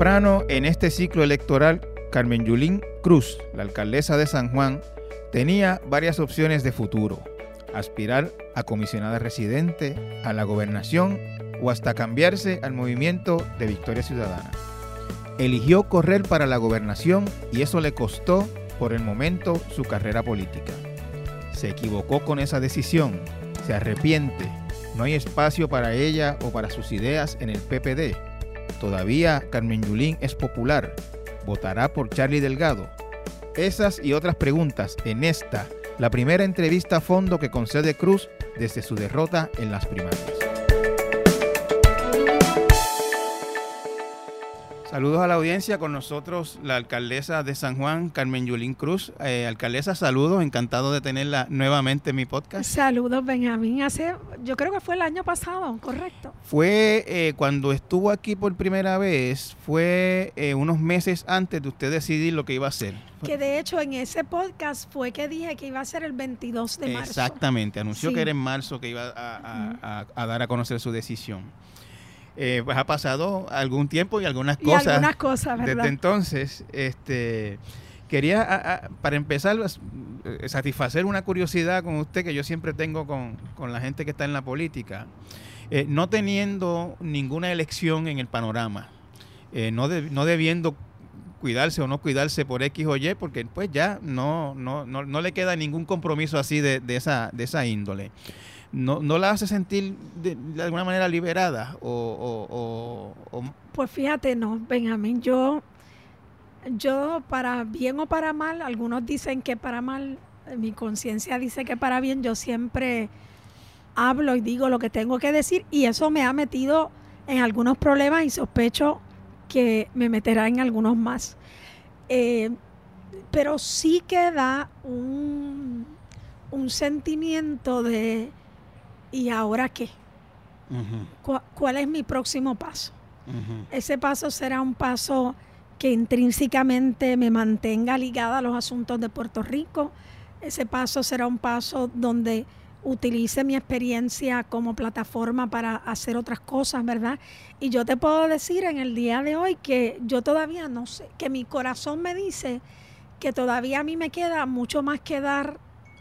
Temprano en este ciclo electoral, Carmen Yulín Cruz, la alcaldesa de San Juan, tenía varias opciones de futuro. Aspirar a comisionada residente, a la gobernación o hasta cambiarse al movimiento de Victoria Ciudadana. Eligió correr para la gobernación y eso le costó por el momento su carrera política. Se equivocó con esa decisión, se arrepiente, no hay espacio para ella o para sus ideas en el PPD. Todavía Carmen Yulín es popular, votará por Charlie Delgado. Esas y otras preguntas en esta, la primera entrevista a fondo que concede Cruz desde su derrota en las primarias. Saludos a la audiencia, con nosotros la alcaldesa de San Juan, Carmen Yulín Cruz. Eh, alcaldesa, saludos, encantado de tenerla nuevamente en mi podcast. Saludos, Benjamín. Hace, yo creo que fue el año pasado, correcto. Fue eh, cuando estuvo aquí por primera vez, fue eh, unos meses antes de usted decidir lo que iba a hacer. Que de hecho en ese podcast fue que dije que iba a ser el 22 de marzo. Exactamente, anunció que era en marzo que iba a dar a conocer su decisión. Eh, pues ha pasado algún tiempo y algunas cosas. algunas cosas, ¿verdad? Desde entonces, este, quería, para empezar, eh, satisfacer una curiosidad con usted que yo siempre tengo con, la gente que está en la política. Eh, no teniendo ninguna elección en el panorama, no, no debiendo cuidarse o no cuidarse por X o Y, porque pues ya no, no, no, no le queda ningún compromiso así de, de, esa, de esa índole no, no la hace sentir de, alguna manera liberada o, Pues fíjate, no, Benjamín, yo, yo para bien o para mal, algunos dicen que para mal, mi conciencia dice que para bien, yo siempre hablo y digo lo que tengo que decir y eso me ha metido en algunos problemas y sospecho que me meterá en algunos más. Eh, pero sí queda un, un sentimiento de ¿y ahora qué? ¿Cuál es mi próximo paso? Ese paso será un paso que intrínsecamente me mantenga ligada a los asuntos de Puerto Rico. Ese paso será un paso donde utilice mi experiencia como plataforma para hacer otras cosas, ¿verdad? Y yo te puedo decir en el día de hoy que yo todavía no sé, que mi corazón me dice que todavía a mí me queda mucho más que dar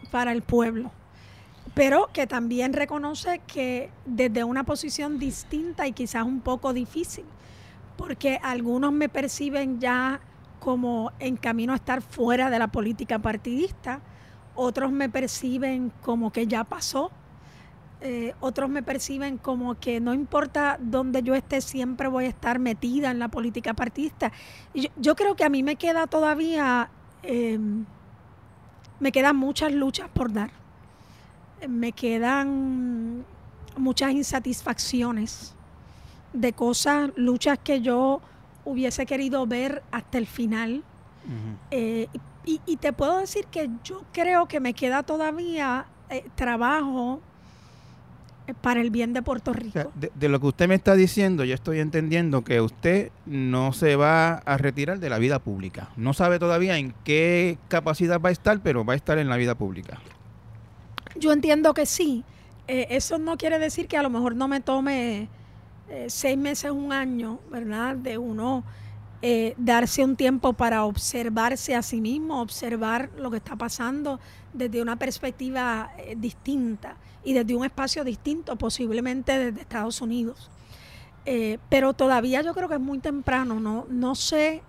para el pueblo pero que también reconoce que desde una posición distinta y quizás un poco difícil, porque algunos me perciben ya como en camino a estar fuera de la política partidista, otros me perciben como que ya pasó, eh, otros me perciben como que no importa dónde yo esté, siempre voy a estar metida en la política partidista. Yo, creo que a mí me queda todavía, em, me quedan muchas luchas por dar me quedan muchas insatisfacciones de cosas, luchas que yo hubiese querido ver hasta el final. Eh, y, te puedo decir que yo creo que me queda todavía eh, trabajo eh, para el bien de Puerto Rico. de, lo que usted me está diciendo, yo estoy entendiendo que usted no se va a retirar de la vida pública. No sabe todavía en qué capacidad va a estar, pero va a estar en la vida pública. Yo entiendo que sí. Eh, eso no quiere decir que a lo mejor no me tome eh, seis meses, un año, ¿verdad? De uno eh, darse un tiempo para observarse a sí mismo, observar lo que está pasando desde una perspectiva distinta y desde un espacio distinto, posiblemente desde Estados Unidos. pero todavía yo creo que es muy temprano, no, no sé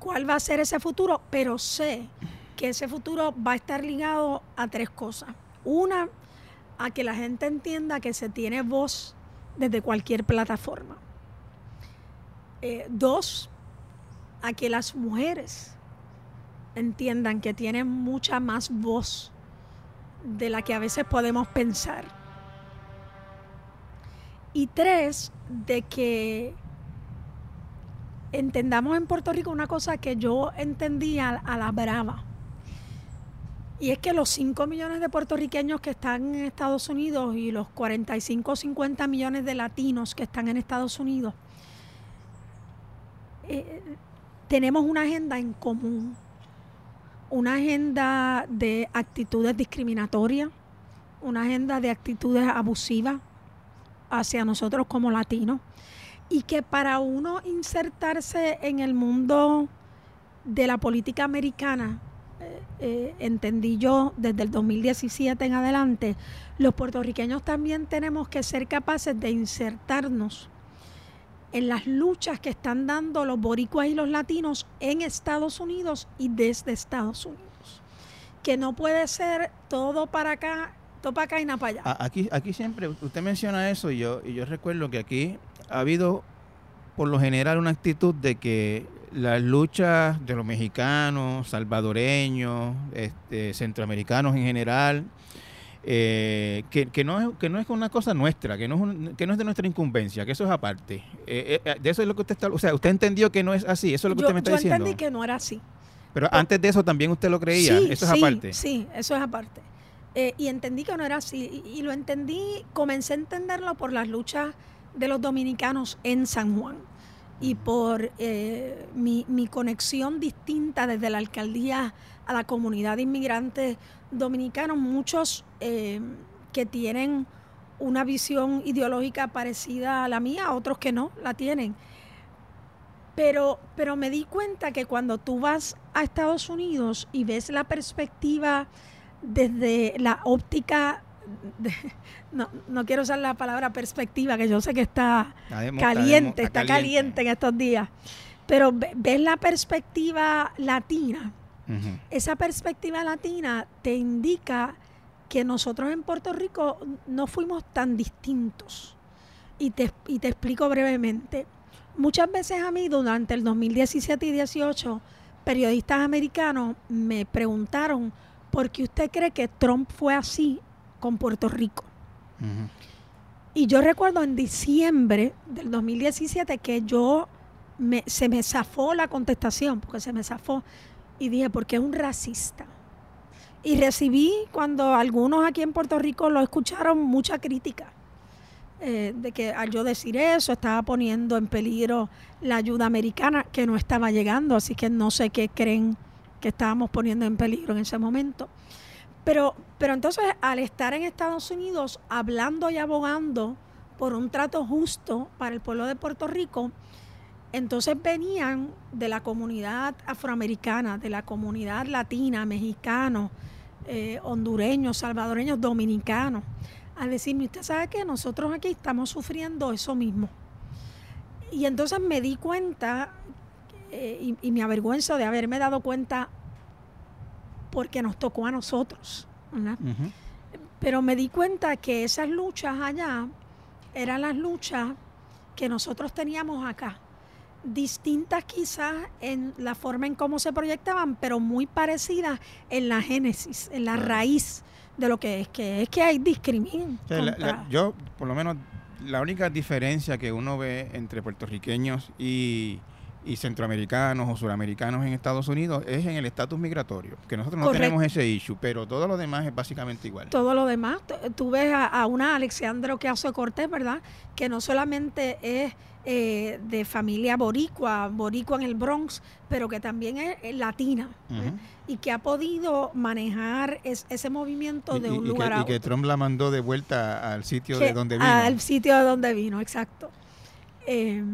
cuál va a ser ese futuro, pero sé que ese futuro va a estar ligado a tres cosas. Una, a que la gente entienda que se tiene voz desde cualquier plataforma. Eh, dos, a que las mujeres entiendan que tienen mucha más voz de la que a veces podemos pensar. Y tres, de que entendamos en Puerto Rico una cosa que yo entendía a la brava y es que los 5 millones de puertorriqueños que están en Estados Unidos y los 45 o 50 millones de latinos que están en Estados Unidos, eh, tenemos una agenda en común, una agenda de actitudes discriminatorias, una agenda de actitudes abusivas hacia nosotros como latinos, y que para uno insertarse en el mundo de la política americana, eh, eh, entendí yo desde el 2017 en adelante, los puertorriqueños también tenemos que ser capaces de insertarnos en las luchas que están dando los boricuas y los latinos en Estados Unidos y desde Estados Unidos. Que no puede ser todo para acá, todo para acá y nada para allá. Aquí, aquí siempre, usted menciona eso y yo, y yo recuerdo que aquí ha habido por lo general una actitud de que las luchas de los mexicanos, salvadoreños, este, centroamericanos en general, eh, que, no es, que no es una cosa nuestra, que no es, que no es de nuestra incumbencia, que eso es aparte. Eh, eh, de eso es lo que usted está, o sea, usted entendió que no es así, eso es lo que usted me está diciendo. Yo entendí que no era así. Pero antes de eso también usted lo creía, eso es aparte. Sí, eso es aparte. y entendí que no era así, y lo entendí, comencé a entenderlo por las luchas de los dominicanos en San Juan y por eh, mi, conexión distinta desde la alcaldía a la comunidad de inmigrantes dominicanos, muchos eh, que tienen una visión ideológica parecida a la mía, otros que no la tienen. Pero, pero me di cuenta que cuando tú vas a Estados Unidos y ves la perspectiva desde la óptica no, no quiero usar la palabra perspectiva, que yo sé que está caliente, está, caliente en estos días, pero ves la perspectiva latina. Esa perspectiva latina te indica que nosotros en Puerto Rico no fuimos tan distintos. Y te, y te explico brevemente. Muchas veces a mí, durante el 2017 y 2018, periodistas americanos me preguntaron por qué usted cree que Trump fue así con Puerto Rico. Y yo recuerdo en diciembre del 2017 que yo me, se me zafó la contestación, porque se me zafó, y dije, porque es un racista. Y recibí, cuando algunos aquí en Puerto Rico lo escucharon, mucha crítica. Eh, de que al yo decir eso estaba poniendo en peligro la ayuda americana que no estaba llegando, así que no sé qué creen que estábamos poniendo en peligro en ese momento. Pero, pero entonces al estar en Estados Unidos hablando y abogando por un trato justo para el pueblo de Puerto Rico, entonces venían de la comunidad afroamericana, de la comunidad latina, mexicano, eh, hondureños, salvadoreños, dominicanos, a decirme, usted sabe que nosotros aquí estamos sufriendo eso mismo. Y entonces me di cuenta, eh, y, y me avergüenzo de haberme dado cuenta porque nos tocó a nosotros. Pero me di cuenta que esas luchas allá eran las luchas que nosotros teníamos acá. Distintas quizás en la forma en cómo se proyectaban, pero muy parecidas en la génesis, en la raíz de lo que es, que es que hay discriminación. yo, por lo menos, la única diferencia que uno ve entre puertorriqueños y, y centroamericanos o suramericanos en Estados Unidos es en el estatus migratorio, que nosotros no tenemos ese issue, pero todo lo demás es básicamente igual. Todo lo demás, tú ves a, una Alexandra hace Cortés, ¿verdad? Que no solamente es eh, de familia boricua, boricua en el Bronx, pero que también es, latina ¿eh? y que ha podido manejar ese movimiento de un lugar a otro. Y que Trump la mandó de vuelta al sitio de donde vino. Al sitio de donde vino, exacto. Eh,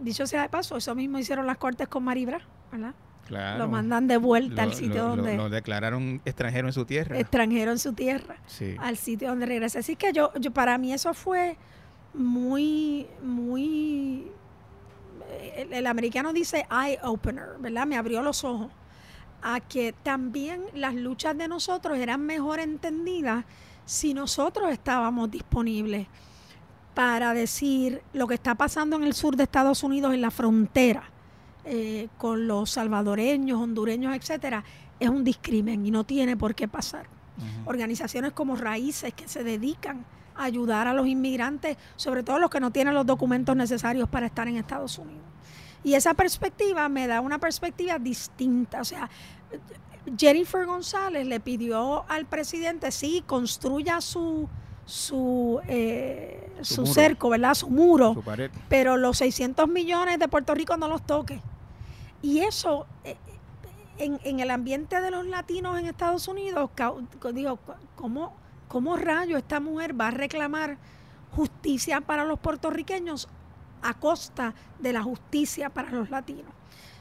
dicho sea de paso, eso mismo hicieron las cortes con Maribra, ¿verdad? Claro. Lo mandan de vuelta al sitio donde... Lo, declararon extranjero en su tierra. Extranjero en su tierra. Sí. Al sitio donde regresa. Así que yo, yo para mí eso fue muy, muy... El, el americano dice eye opener, ¿verdad? Me abrió los ojos a que también las luchas de nosotros eran mejor entendidas si nosotros estábamos disponibles para decir lo que está pasando en el sur de Estados Unidos, en la frontera, eh, con los salvadoreños, hondureños, etcétera, es un discrimen y no tiene por qué pasar. Organizaciones como Raíces que se dedican a ayudar a los inmigrantes, sobre todo los que no tienen los documentos necesarios para estar en Estados Unidos. Y esa perspectiva me da una perspectiva distinta. O sea, Jennifer González le pidió al presidente, sí, construya su, su, eh, su, cerco, ¿verdad? Su muro. Pero los 600 millones de Puerto Rico no los toque. Y eso, eh, en, en, el ambiente de los latinos en Estados Unidos, digo, ¿cómo, ¿cómo rayo esta mujer va a reclamar justicia para los puertorriqueños a costa de la justicia para los latinos.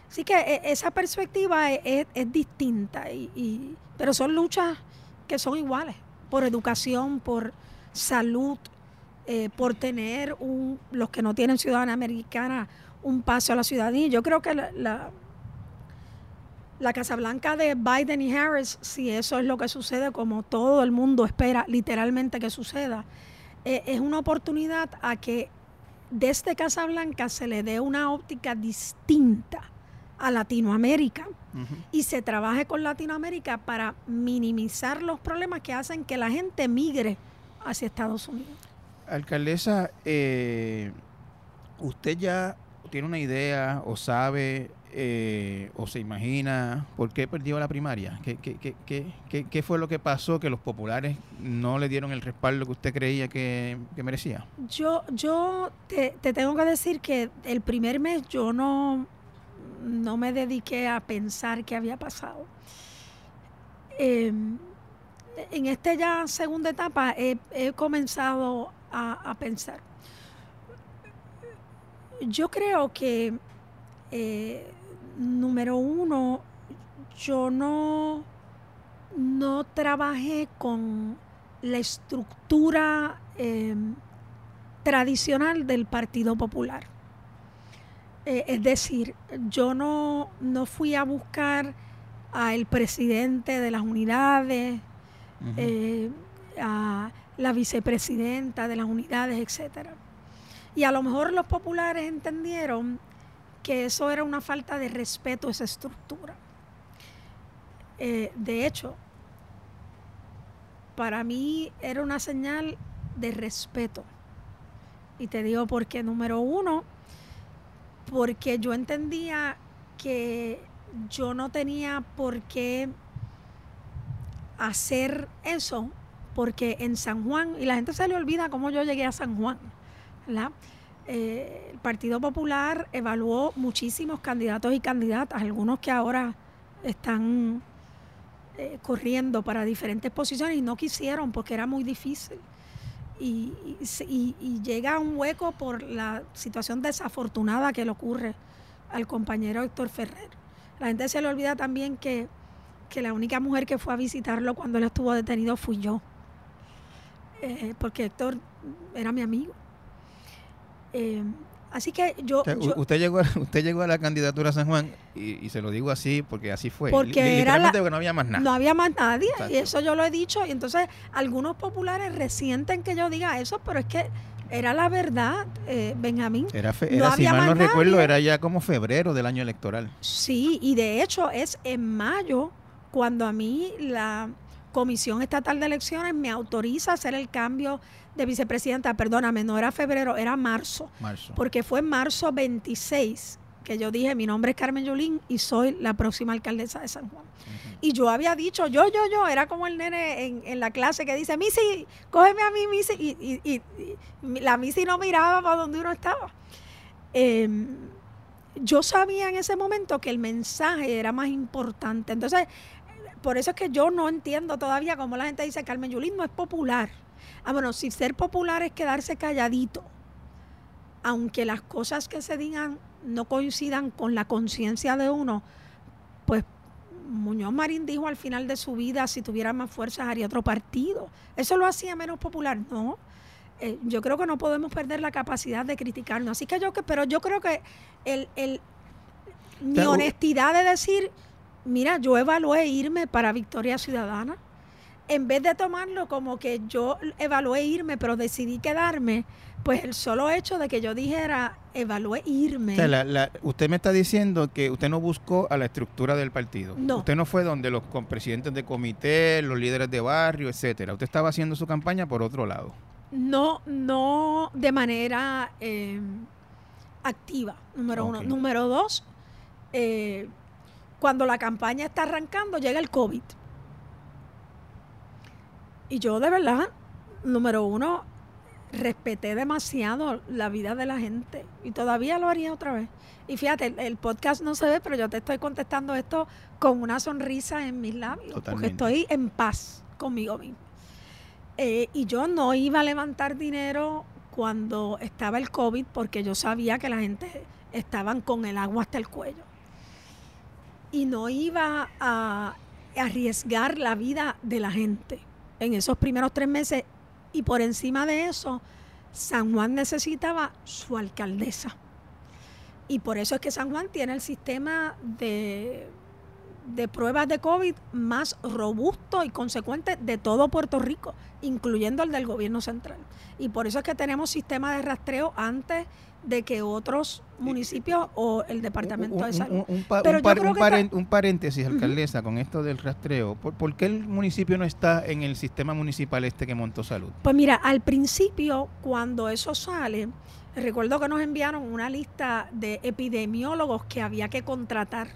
Así que eh, esa perspectiva es, distinta, y, pero son luchas que son iguales, por educación, por salud, eh, por tener un, los que no tienen ciudadanía americana un paso a la ciudadanía. Yo creo que la, la, Casa Blanca de Biden y Harris, si eso es lo que sucede, como todo el mundo espera literalmente que suceda, eh, es una oportunidad a que desde Casa Blanca se le dé una óptica distinta a Latinoamérica y se trabaje con Latinoamérica para minimizar los problemas que hacen que la gente migre hacia Estados Unidos. Alcaldesa, eh, usted ya tiene una idea o sabe eh, o se imagina por qué perdió la primaria? ¿Qué, qué, fue lo que pasó que los populares no le dieron el respaldo que usted creía que, merecía? Yo, yo te, tengo que decir que el primer mes yo no, no me dediqué a pensar qué había pasado. Em, en esta ya segunda etapa he, comenzado a, pensar. Yo creo que eh, número uno, yo no, no trabajé con la estructura em, tradicional del Partido Popular. Eh, es decir, yo no, no fui a buscar al presidente de las unidades, eh, a la vicepresidenta de las unidades, etcétera. Y a lo mejor los populares entendieron que eso era una falta de respeto a esa estructura. Eh, de hecho, para mí era una señal de respeto. Y te digo porque, número uno, porque yo entendía que yo no tenía por qué hacer eso, porque en San Juan, y la gente se le olvida cómo yo llegué a San Juan. Eh, el Partido Popular evaluó muchísimos candidatos y candidatas, algunos que ahora están eh, corriendo para diferentes posiciones y no quisieron porque era muy difícil. Y, llega un hueco por la situación desafortunada que le ocurre al compañero Héctor Ferrer. La gente se le olvida también que, que la única mujer que fue a visitarlo cuando él estuvo detenido fui yo, eh, porque Héctor era mi amigo. Eh, así que yo, Usted llegó, usted llegó a la candidatura a San Juan y, se lo digo así porque así fue. Porque, era no había más nada. No había más nadie y eso yo lo he dicho y entonces algunos populares resienten que yo diga eso, pero es que era la verdad, eh, Benjamín. Era, fe, no si mal no recuerdo, era ya como febrero del año electoral. Sí, y de hecho es en mayo cuando a mí la Comisión Estatal de Elecciones me autoriza a hacer el cambio de vicepresidenta, perdóname, no era febrero, era marzo. Marzo. Porque fue en marzo 26 que yo dije, mi nombre es Carmen Yulín y soy la próxima alcaldesa de San Juan. Y yo había dicho, yo, yo, yo, era como el nene en, la clase que dice, Missy, cógeme a mí, Missy. Y, la Missy no miraba para donde uno estaba. Em, yo sabía en ese momento que el mensaje era más importante. Entonces, por eso es que yo no entiendo todavía cómo la gente dice Carmen Yulín no es popular. Ah, bueno, si ser popular es quedarse calladito, aunque las cosas que se digan no coincidan con la conciencia de uno, pues Muñoz Marín dijo al final de su vida, si tuviera más fuerzas haría otro partido. ¿Eso lo hacía menos popular? No. Eh, yo creo que no podemos perder la capacidad de criticarnos. Así que yo que, pero yo creo que el, el mi honestidad de decir, mira, yo evalué irme para Victoria Ciudadana en vez de tomarlo como que yo evalué irme, pero decidí quedarme, pues el solo hecho de que yo dijera evalué irme. usted me está diciendo que usted no buscó a la estructura del partido. No. Usted no fue donde los presidentes de comité, los líderes de barrio, etcétera. Usted estaba haciendo su campaña por otro lado. No, no de manera em, activa, número uno. Número dos, eh, cuando la campaña está arrancando, llega el COVID. Y yo de verdad, número uno, respeté demasiado la vida de la gente y todavía lo haría otra vez. Y fíjate, el, podcast no se ve, pero yo te estoy contestando esto con una sonrisa en mis labios, porque estoy en paz conmigo mismo. Eh, y yo no iba a levantar dinero cuando estaba el COVID porque yo sabía que la gente estaban con el agua hasta el cuello. Y no iba a arriesgar la vida de la gente en esos primeros tres meses. Y por encima de eso, San Juan necesitaba su alcaldesa. Y por eso es que San Juan tiene el sistema de, de pruebas de COVID más robusto y consecuente de todo Puerto Rico, incluyendo el del gobierno central. Y por eso es que tenemos sistema de rastreo antes de que otros municipios o el departamento de salud. Un, un, paréntesis, alcaldesa, con esto del rastreo. ¿Por, qué el municipio no está en el sistema municipal este que montó salud? Pues mira, al principio, cuando eso sale, recuerdo que nos enviaron una lista de epidemiólogos que había que contratar.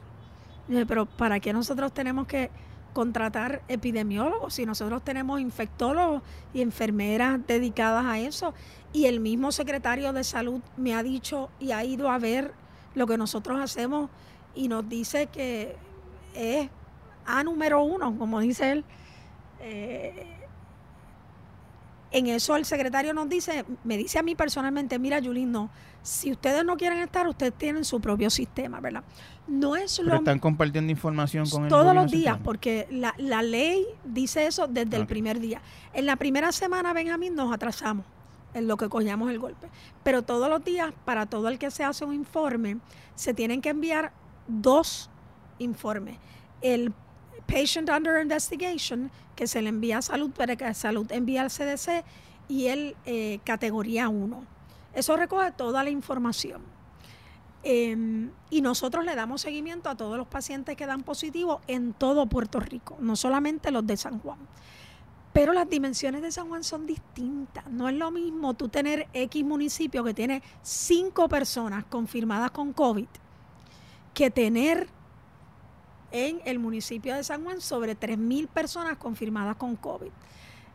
Pero ¿para qué nosotros tenemos que contratar epidemiólogos si nosotros tenemos infectólogos y enfermeras dedicadas a eso? Y el mismo secretario de salud me ha dicho y ha ido a ver lo que nosotros hacemos y nos dice que es A número uno, como dice él. Eh, en eso el secretario nos dice, me dice a mí personalmente, mira Yulín, no, si ustedes no quieren estar, ustedes tienen su propio sistema, ¿verdad? No es lo... están compartiendo información con el Todos los días, porque la, la, ley dice eso desde el primer día. En la primera semana, Benjamín, nos atrasamos en lo que cogíamos el golpe. Pero todos los días, para todo el que se hace un informe, se tienen que enviar dos informes. El Patient Under Investigation, que se le envía a Salud, para que Salud envía al CDC, y el eh, Categoría 1. Eso recoge toda la información. Em, y nosotros le damos seguimiento a todos los pacientes que dan positivo en todo Puerto Rico, no solamente los de San Juan. Pero las dimensiones de San Juan son distintas. No es lo mismo tú tener X municipio que tiene cinco personas confirmadas con COVID que tener en el municipio de San Juan sobre 3.000 personas confirmadas con COVID.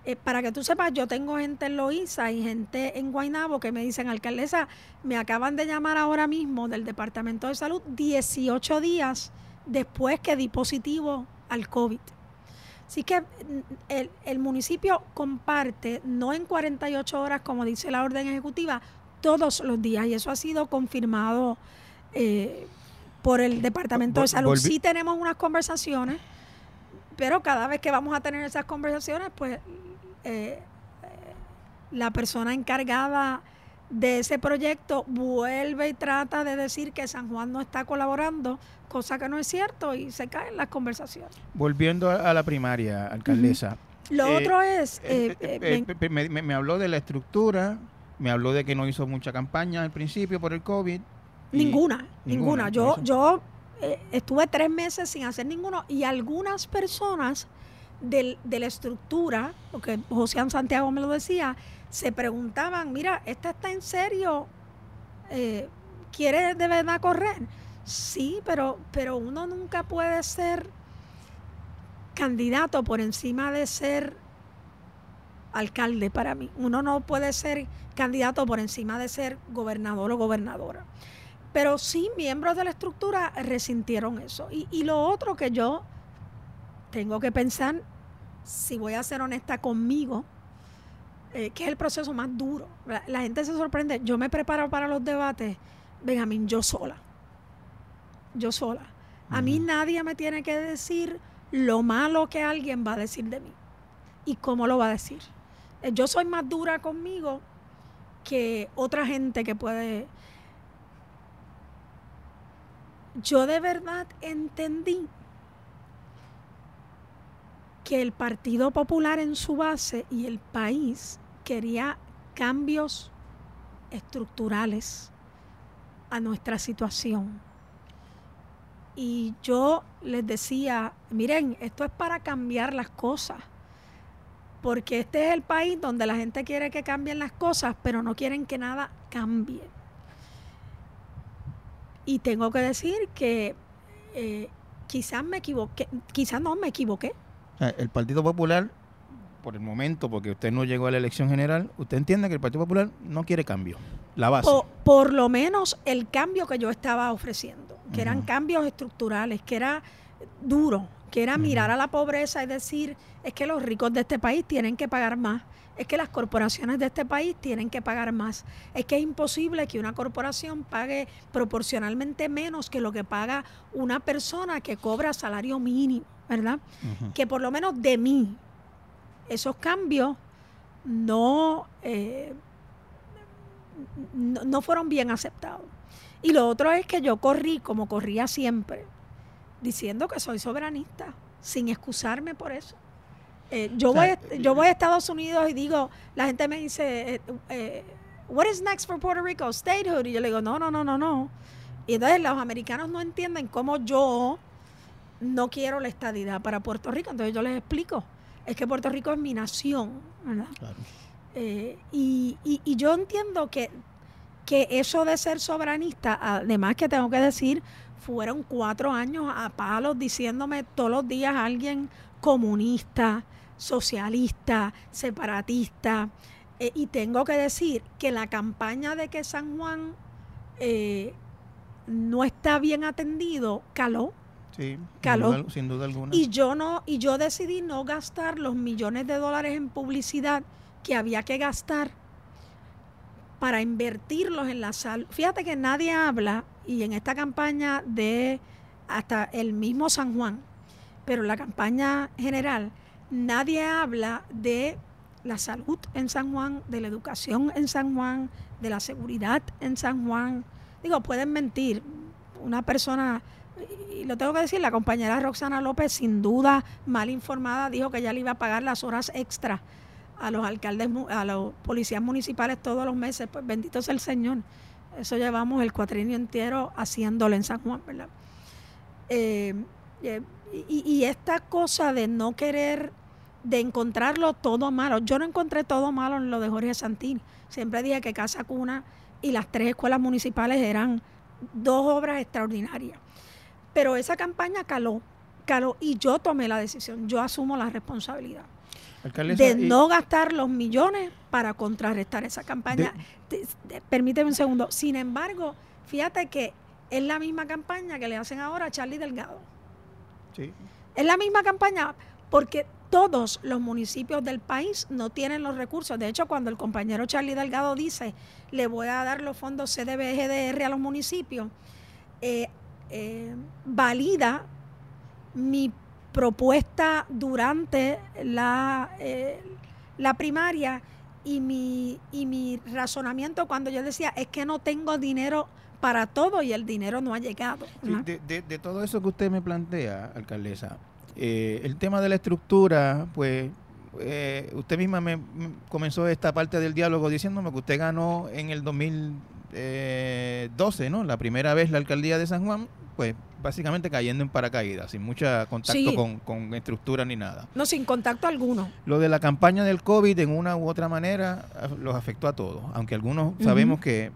Eh, para que tú sepas, yo tengo gente en Loíza y gente en Guaynabo que me dicen, alcaldesa, me acaban de llamar ahora mismo del Departamento de Salud 18 días después que di positivo al COVID. Así que mm, el, municipio comparte, no en 48 horas como dice la orden ejecutiva, todos los días y eso ha sido confirmado eh, por el Departamento de Salud. Sí tenemos unas conversaciones, pero cada vez que vamos a tener esas conversaciones, pues eh, la persona encargada de ese proyecto vuelve y trata de decir que San Juan no está colaborando, cosa que no es cierto y se caen las conversaciones. Volviendo a la primaria, alcaldesa. Lo eh, otro es... Eh, me, habló de la estructura, me habló de que no hizo mucha campaña al principio por el COVID. Ninguna, ninguna. Yo, yo estuve tres meses sin hacer ninguno y algunas personas de la estructura, porque José Santiago me lo decía, se preguntaban, mira, ¿esta está en serio? Eh, ¿Quiere de verdad correr? Sí, pero, pero uno nunca puede ser candidato por encima de ser alcalde para mí. Uno no puede ser candidato por encima de ser gobernador o gobernadora. Pero sí, miembros de la estructura resintieron eso. Y, y lo otro que yo tengo que pensar, si voy a ser honesta conmigo, eh, que es el proceso más duro. La, gente se sorprende. Yo me preparo para los debates, Benjamín, yo sola. Yo sola. A mí nadie me tiene que decir lo malo que alguien va a decir de mí y cómo lo va a decir. Eh, yo soy más dura conmigo que otra gente que puede... Yo de verdad entendí que el Partido Popular en su base y el país quería cambios estructurales a nuestra situación. Y yo les decía, miren, esto es para cambiar las cosas, porque este es el país donde la gente quiere que cambien las cosas, pero no quieren que nada cambie. Y tengo que decir que eh, quizás me equivoqué, quizás no me equivoqué, el Partido Popular, por el momento, porque usted no llegó a la elección general, usted entiende que el Partido Popular no quiere cambio, la base. Por, lo menos el cambio que yo estaba ofreciendo, que eran cambios estructurales, que era duro, que era mirar a la pobreza y decir, es que los ricos de este país tienen que pagar más, es que las corporaciones de este país tienen que pagar más. Es que es imposible que una corporación pague proporcionalmente menos que lo que paga una persona que cobra salario mínimo, ¿verdad? Que por lo menos de mí, esos cambios no, eh, no, fueron bien aceptados. Y lo otro es que yo corrí como corría siempre, diciendo que soy soberanista, sin excusarme por eso. Eh, yo, voy, yo voy a Estados Unidos y digo, la gente me dice, eh, eh, what is next for Puerto Rico? Statehood. Y yo le digo, no, no, no, no, no. Y entonces los americanos no entienden cómo yo no quiero la estadidad para Puerto Rico. Entonces yo les explico, es que Puerto Rico es mi nación, ¿verdad? y, y, yo entiendo que, que eso de ser soberanista, además que tengo que decir, fueron cuatro años a palos diciéndome todos los días alguien comunista, socialista, separatista. Eh, y tengo que decir que la campaña de que San Juan eh, no está bien atendido caló. Sí, caló. Sin, duda, alguna. Y yo no, y yo decidí no gastar los millones de dólares en publicidad que había que gastar para invertirlos en la salud. Fíjate que nadie habla, y en esta campaña de hasta el mismo San Juan, pero la campaña general, nadie habla de la salud en San Juan, de la educación en San Juan, de la seguridad en San Juan. Digo, pueden mentir. Una persona, y lo tengo que decir, la compañera Roxana López, sin duda mal informada, dijo que ya le iba a pagar las horas extra a los alcaldes, a los policías municipales todos los meses. Pues bendito sea el Señor. Eso llevamos el cuatrinio entero haciéndolo en San Juan, ¿verdad? Eh, eh, y, esta cosa de no querer, de encontrarlo todo malo. Yo no encontré todo malo en lo de Jorge Santini. Siempre dije que Casa Cuna y las tres escuelas municipales eran dos obras extraordinarias. Pero esa campaña caló, caló y yo tomé la decisión, yo asumo la responsabilidad de no gastar los millones para contrarrestar esa campaña. permíteme un segundo. Sin embargo, fíjate que es la misma campaña que le hacen ahora a Charlie Delgado. Es la misma campaña porque todos los municipios del país no tienen los recursos. De hecho, cuando el compañero Charlie Delgado dice, le voy a dar los fondos CDBGDR a los municipios, eh, eh, valida mi propuesta durante la, eh, la primaria y mi, y mi razonamiento cuando yo decía, es que no tengo dinero para todo y el dinero no ha llegado. de, todo eso que usted me plantea, alcaldesa, eh, el tema de la estructura, pues eh, usted misma me, comenzó esta parte del diálogo diciéndome que usted ganó en el 2012, ¿no? La primera vez la alcaldía de San Juan, pues básicamente cayendo en paracaídas, sin mucho contacto con, con estructura ni nada. No, sin contacto alguno. Lo de la campaña del COVID, en una u otra manera, los afectó a todos, aunque algunos sabemos que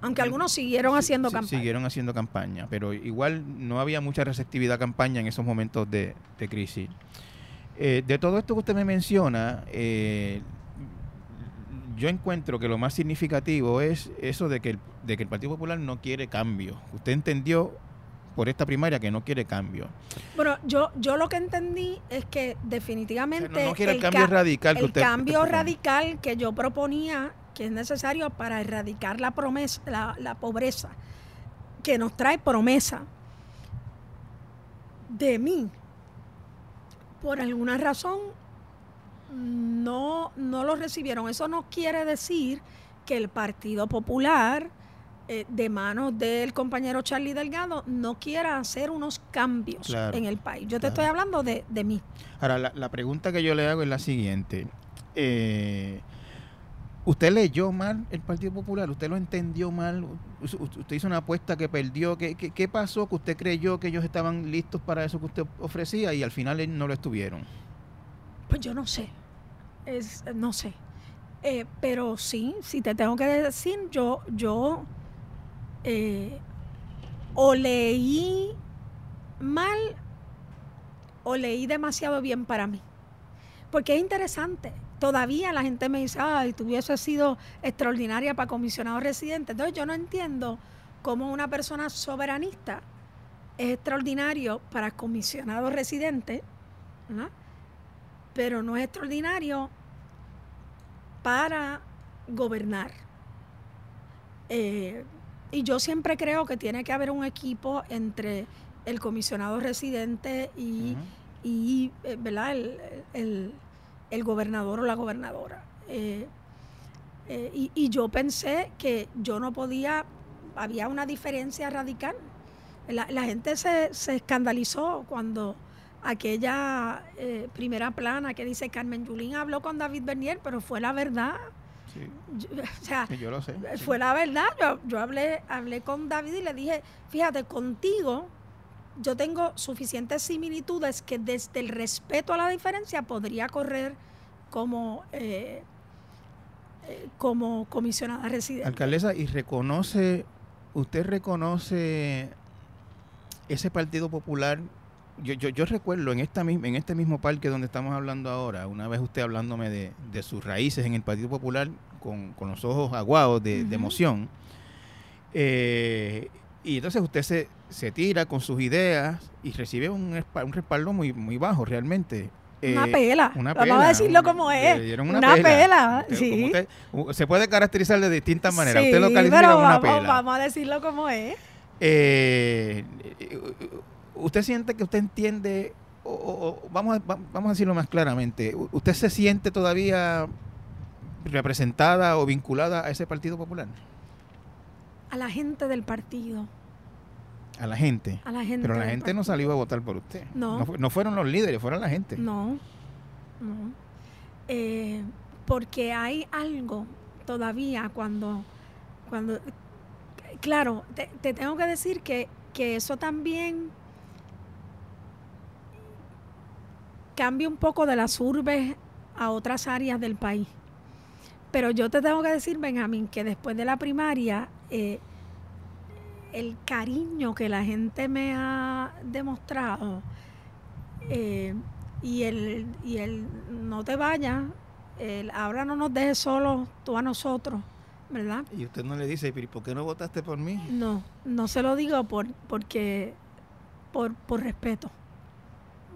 aunque algunos siguieron haciendo campaña. Siguieron haciendo campaña, pero igual no había mucha receptividad a campaña en esos momentos de, crisis. Eh, de todo esto que usted me menciona, eh, yo encuentro que lo más significativo es eso de que, el, de que el Partido Popular no quiere cambio. Usted entendió por esta primaria que no quiere cambio. Bueno, yo, yo lo que entendí es que definitivamente no, quiere el, cambio radical que el cambio radical que yo proponía que es necesario para erradicar la promesa, la, pobreza, que nos trae promesa de mí, por alguna razón no, no lo recibieron. Eso no quiere decir que el Partido Popular, eh, de manos del compañero Charlie Delgado, no quiera hacer unos cambios en el país. Yo te estoy hablando de, de mí. Ahora, la, la, pregunta que yo le hago es la siguiente. Eh, ¿Usted leyó mal el Partido Popular? ¿Usted lo entendió mal? ¿Usted hizo una apuesta que perdió? ¿Qué, pasó que usted creyó que ellos estaban listos para eso que usted ofrecía y al final no lo estuvieron? Pues yo no sé. No sé. Eh, pero sí, si te tengo que decir, yo, yo eh, o leí mal o leí demasiado bien para mí. Porque es interesante todavía la gente me dice, ay, tú hubiese sido extraordinaria para comisionado residente. Entonces yo no entiendo cómo una persona soberanista es extraordinario para comisionado residente, pero no es extraordinario para gobernar. Eh, y yo siempre creo que tiene que haber un equipo entre el comisionado residente y, y eh, ¿verdad? El, el, gobernador o la gobernadora. Eh, y, y, yo pensé que yo no podía, había una diferencia radical. La, la gente se, se, escandalizó cuando aquella primera plana que dice Carmen Yulín habló con David Bernier, pero fue la verdad. Yo, o sea, yo lo sé. Fue la verdad. Yo, yo hablé, hablé con David y le dije, fíjate, contigo yo tengo suficientes similitudes que desde el respeto a la diferencia podría correr como, eh, eh, como comisionada residente. Alcaldesa, ¿y reconoce, usted reconoce ese Partido Popular yo, yo, yo, recuerdo en, esta, en este mismo parque donde estamos hablando ahora, una vez usted hablándome de, de sus raíces en el Partido Popular con, con los ojos aguados de, emoción. Eh, y entonces usted se, se, tira con sus ideas y recibe un, un respaldo muy, muy bajo realmente. Una, eh, pela. una pela. Vamos a decirlo como es. Una, pela. sí. se puede caracterizar de distintas maneras. usted lo califica como una vamos, pela. Vamos a decirlo como es. Eh, ¿Usted siente que usted entiende, o, vamos, a, vamos a decirlo más claramente, ¿usted se siente todavía representada o vinculada a ese Partido Popular? A la gente del partido. A la gente. A la gente. Pero la gente no salió a votar por usted. No. No, fueron los líderes, fueron la gente. No. No. Eh, porque hay algo todavía cuando, cuando claro, te, te tengo que decir que, que eso también cambie un poco de las urbes a otras áreas del país. Pero yo te tengo que decir, Benjamín, que después de la primaria, eh, el cariño que la gente me ha demostrado eh, y, el, y el no te vayas, el ahora no nos dejes solos tú a nosotros, ¿verdad? Y usted no le dice, ¿y por qué no votaste por mí? No, no se lo digo por, porque, por, por respeto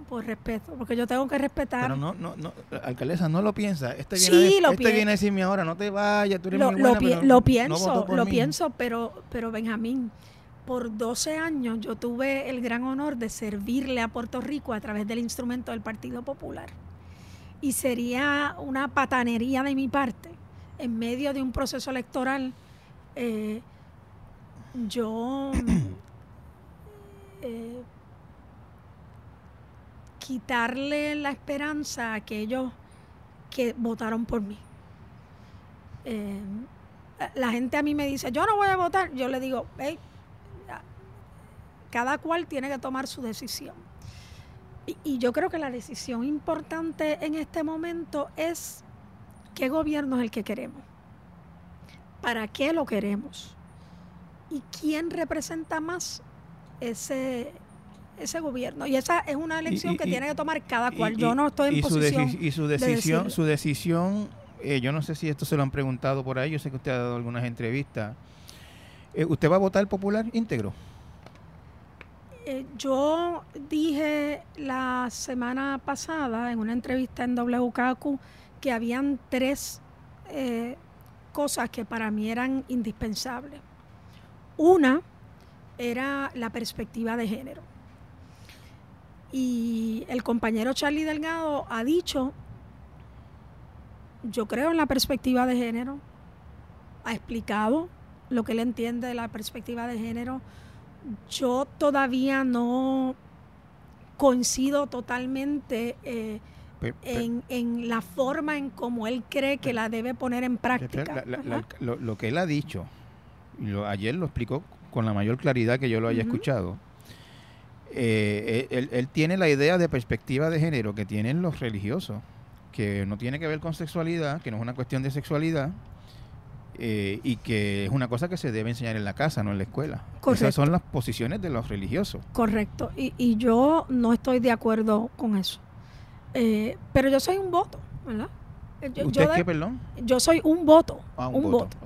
por respeto, porque yo tengo que respetar. Pero no, no, no, alcaldesa, no lo piensa. Este viene, a, este viene a decirme ahora, no te vayas, tú eres lo, muy buena, lo, lo pienso, lo pienso, pero, pero Benjamín, por 12 años yo tuve el gran honor de servirle a Puerto Rico a través del instrumento del Partido Popular. Y sería una patanería de mi parte, en medio de un proceso electoral, eh, yo... Eh, quitarle la esperanza a aquellos que votaron por mí. Eh, la gente a mí me dice, yo no voy a votar. Yo le digo, hey, cada cual tiene que tomar su decisión. Y, y, yo creo que la decisión importante en este momento es qué gobierno es el que queremos, para qué lo queremos y quién representa más ese, ese gobierno. Y esa es una elección que tiene que tomar cada cual. Yo no estoy en posición. y su decisión, su decisión eh, yo no sé si esto se lo han preguntado por ahí, yo sé que usted ha dado algunas entrevistas. Eh, ¿Usted va a votar popular íntegro? Eh, yo dije la semana pasada en una entrevista en WKQ que habían tres cosas que para mí eran indispensables. Una era la perspectiva de género. Y el compañero Charlie Delgado ha dicho, yo creo en la perspectiva de género, ha explicado lo que él entiende de la perspectiva de género. Yo todavía no coincido totalmente eh, en, la forma en cómo él cree que la debe poner en práctica. lo, que él ha dicho, ayer lo explicó con la mayor claridad que yo lo haya escuchado, eh, él, tiene la idea de perspectiva de género que tienen los religiosos, que no tiene que ver con sexualidad, que no es una cuestión de sexualidad, eh, y que es una cosa que se debe enseñar en la casa, no en la escuela. Esas son las posiciones de los religiosos. Correcto, y, y yo no estoy de acuerdo con eso. Eh, pero yo soy un voto, ¿verdad? ¿Usted qué, perdón? Yo soy un voto. Ah, un, voto.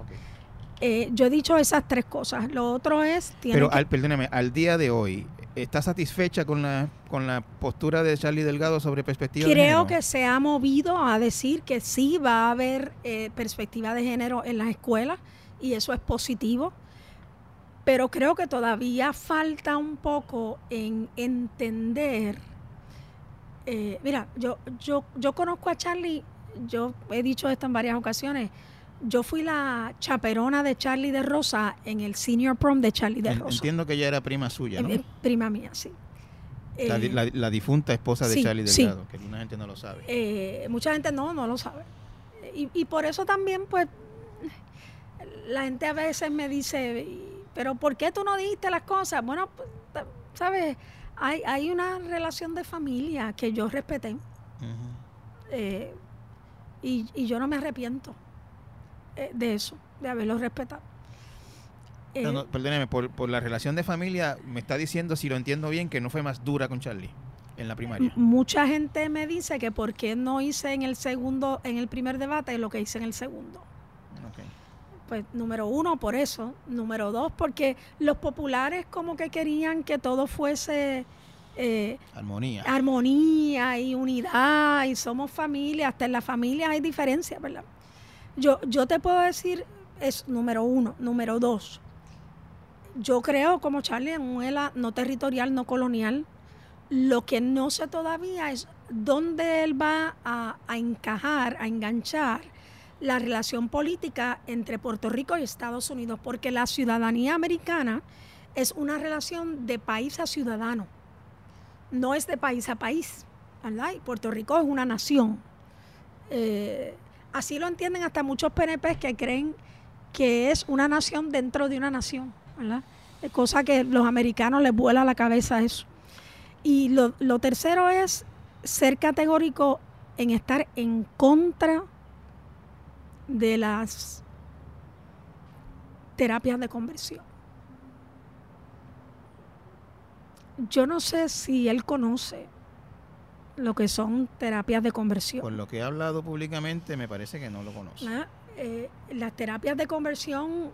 yo he dicho esas tres cosas. Lo otro es... Pero, al, perdóneme, al día de hoy, ¿Está satisfecha con la, con la postura de Charlie Delgado sobre perspectiva de Creo género? que se ha movido a decir que sí va a haber eh, perspectiva de género en las escuelas y eso es positivo, pero creo que todavía falta un poco en entender. eh, mira, yo, yo, yo conozco a Charlie, yo he dicho esto en varias ocasiones. Yo fui la chaperona de Charlie de Rosa en el senior prom de Charlie de Rosa. Entiendo que ella era prima suya, ¿no? Prima mía, sí. la, Eh, la- la difunta esposa de sí, Charlie sí. Delgado, que una gente no lo sabe. Eh, mucha gente no, no lo sabe. Y, y por eso también, pues, la gente a veces me dice, "Y- pero ¿por qué tú no dijiste las cosas? Bueno, pues, ¿sabes? Hay, hay una relación de familia que yo respeté eh, y, y yo no me arrepiento de eso, de haberlo respetado. Eh, No, no, perdóneme, por, por la relación de familia, me está diciendo, si lo entiendo bien, que no fue más dura con Charlie en la primaria. Mucha gente me dice que por qué no hice en el segundo, en el primer debate lo que hice en el segundo. Ok. Pues número uno, por eso. Número dos, porque los populares como que querían que todo fuese eh, Armonía. armonía y unidad y somos familia. Hasta en la familia hay diferencias, ¿verdad? Yo, yo te puedo decir, es número uno. Número dos, yo creo como Charlie en un no territorial, no colonial. Lo que no sé todavía es dónde él va a, a encajar, a enganchar la relación política entre Puerto Rico y Estados Unidos, porque la ciudadanía americana es una relación de país a ciudadano, no es de país a país, ¿verdad? Y Puerto Rico es una nación. Eh, así lo entienden hasta muchos PNP que creen que es una nación dentro de una nación, ¿verdad? Cosa que los americanos les vuela la cabeza eso. Y lo tercero es ser categórico en estar en contra de las terapias de conversión. Yo no sé si él conoce lo que son terapias de conversión. Por lo que he hablado públicamente, me parece que no lo conoce. ¿verdad? Eh, las terapias de conversión,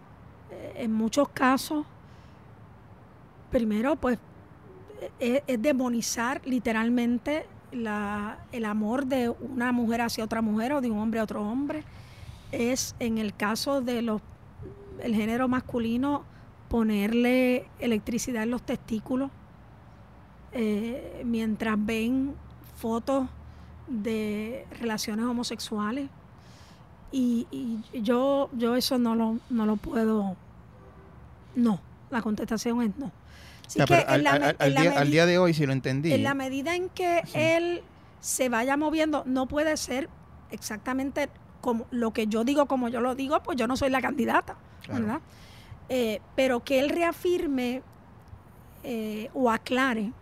eh, en muchos casos, primero, pues, es, es demonizar literalmente la- el amor de una mujer hacia otra mujer o de un hombre a otro hombre. Es, en el caso de los el género masculino, ponerle electricidad en los testículos eh, mientras ven fotos de relaciones homosexuales. Y, y yo, yo eso no lo, no lo puedo. No, la contestación es no. Así que al, la día, al medi- día de hoy, si lo entendí, en la medida en que Sí. él se vaya moviendo, no puede ser exactamente como lo que yo digo, como yo lo digo, pues yo no soy la candidata, Claro. ¿verdad? Eh, pero que él reafirme eh, o aclare,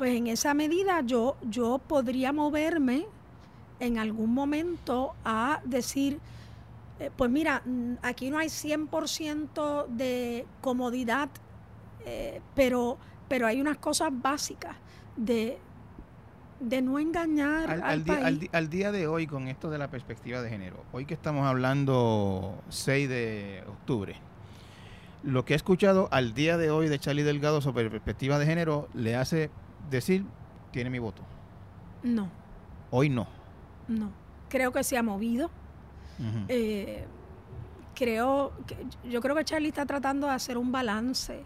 pues en esa medida yo, yo podría moverme en algún momento a decir, eh, pues mira, mm, aquí no hay 100% de comodidad, eh, pero, pero hay unas cosas básicas de, de no engañar al, al, al día, al país. di- al día de hoy, con esto de la perspectiva de género, hoy que estamos hablando 6 de octubre, lo que he escuchado al día de hoy de Charlie Delgado sobre perspectiva de género le hace decir, tiene mi voto. No, Hoy no. no. Creo que se ha movido. Ujú. Eh, creo que, yo creo que Charlie está tratando de hacer un balance